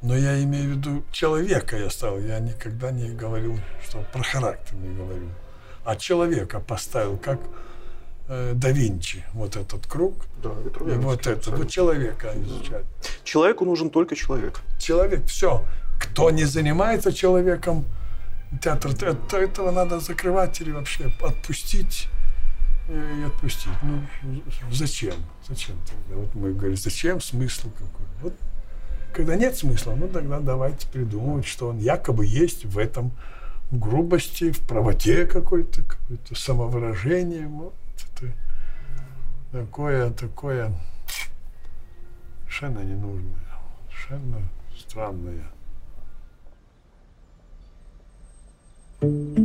B: Но я имею в виду человека я ставил. Я никогда не говорил, что про характер не говорю. А человека поставил, как э, да Винчи. Вот этот круг.
A: Да,
B: И
A: Витрувиевский,
B: вот это.
A: абсолютно.
B: Вот человека изучать.
A: Человеку нужен только человек.
B: Человек, все. Кто не занимается человеком, театр, это, этого надо закрывать или вообще отпустить э, и отпустить. Ну, зачем? Зачем тогда? Вот мы говорим, зачем? Смысл какой? Вот когда нет смысла, ну тогда давайте придумывать, что он якобы есть в этом в грубости, в правоте какой-то, какое-то самовыражение. Вот это такое, такое совершенно ненужное, совершенно странное. Вот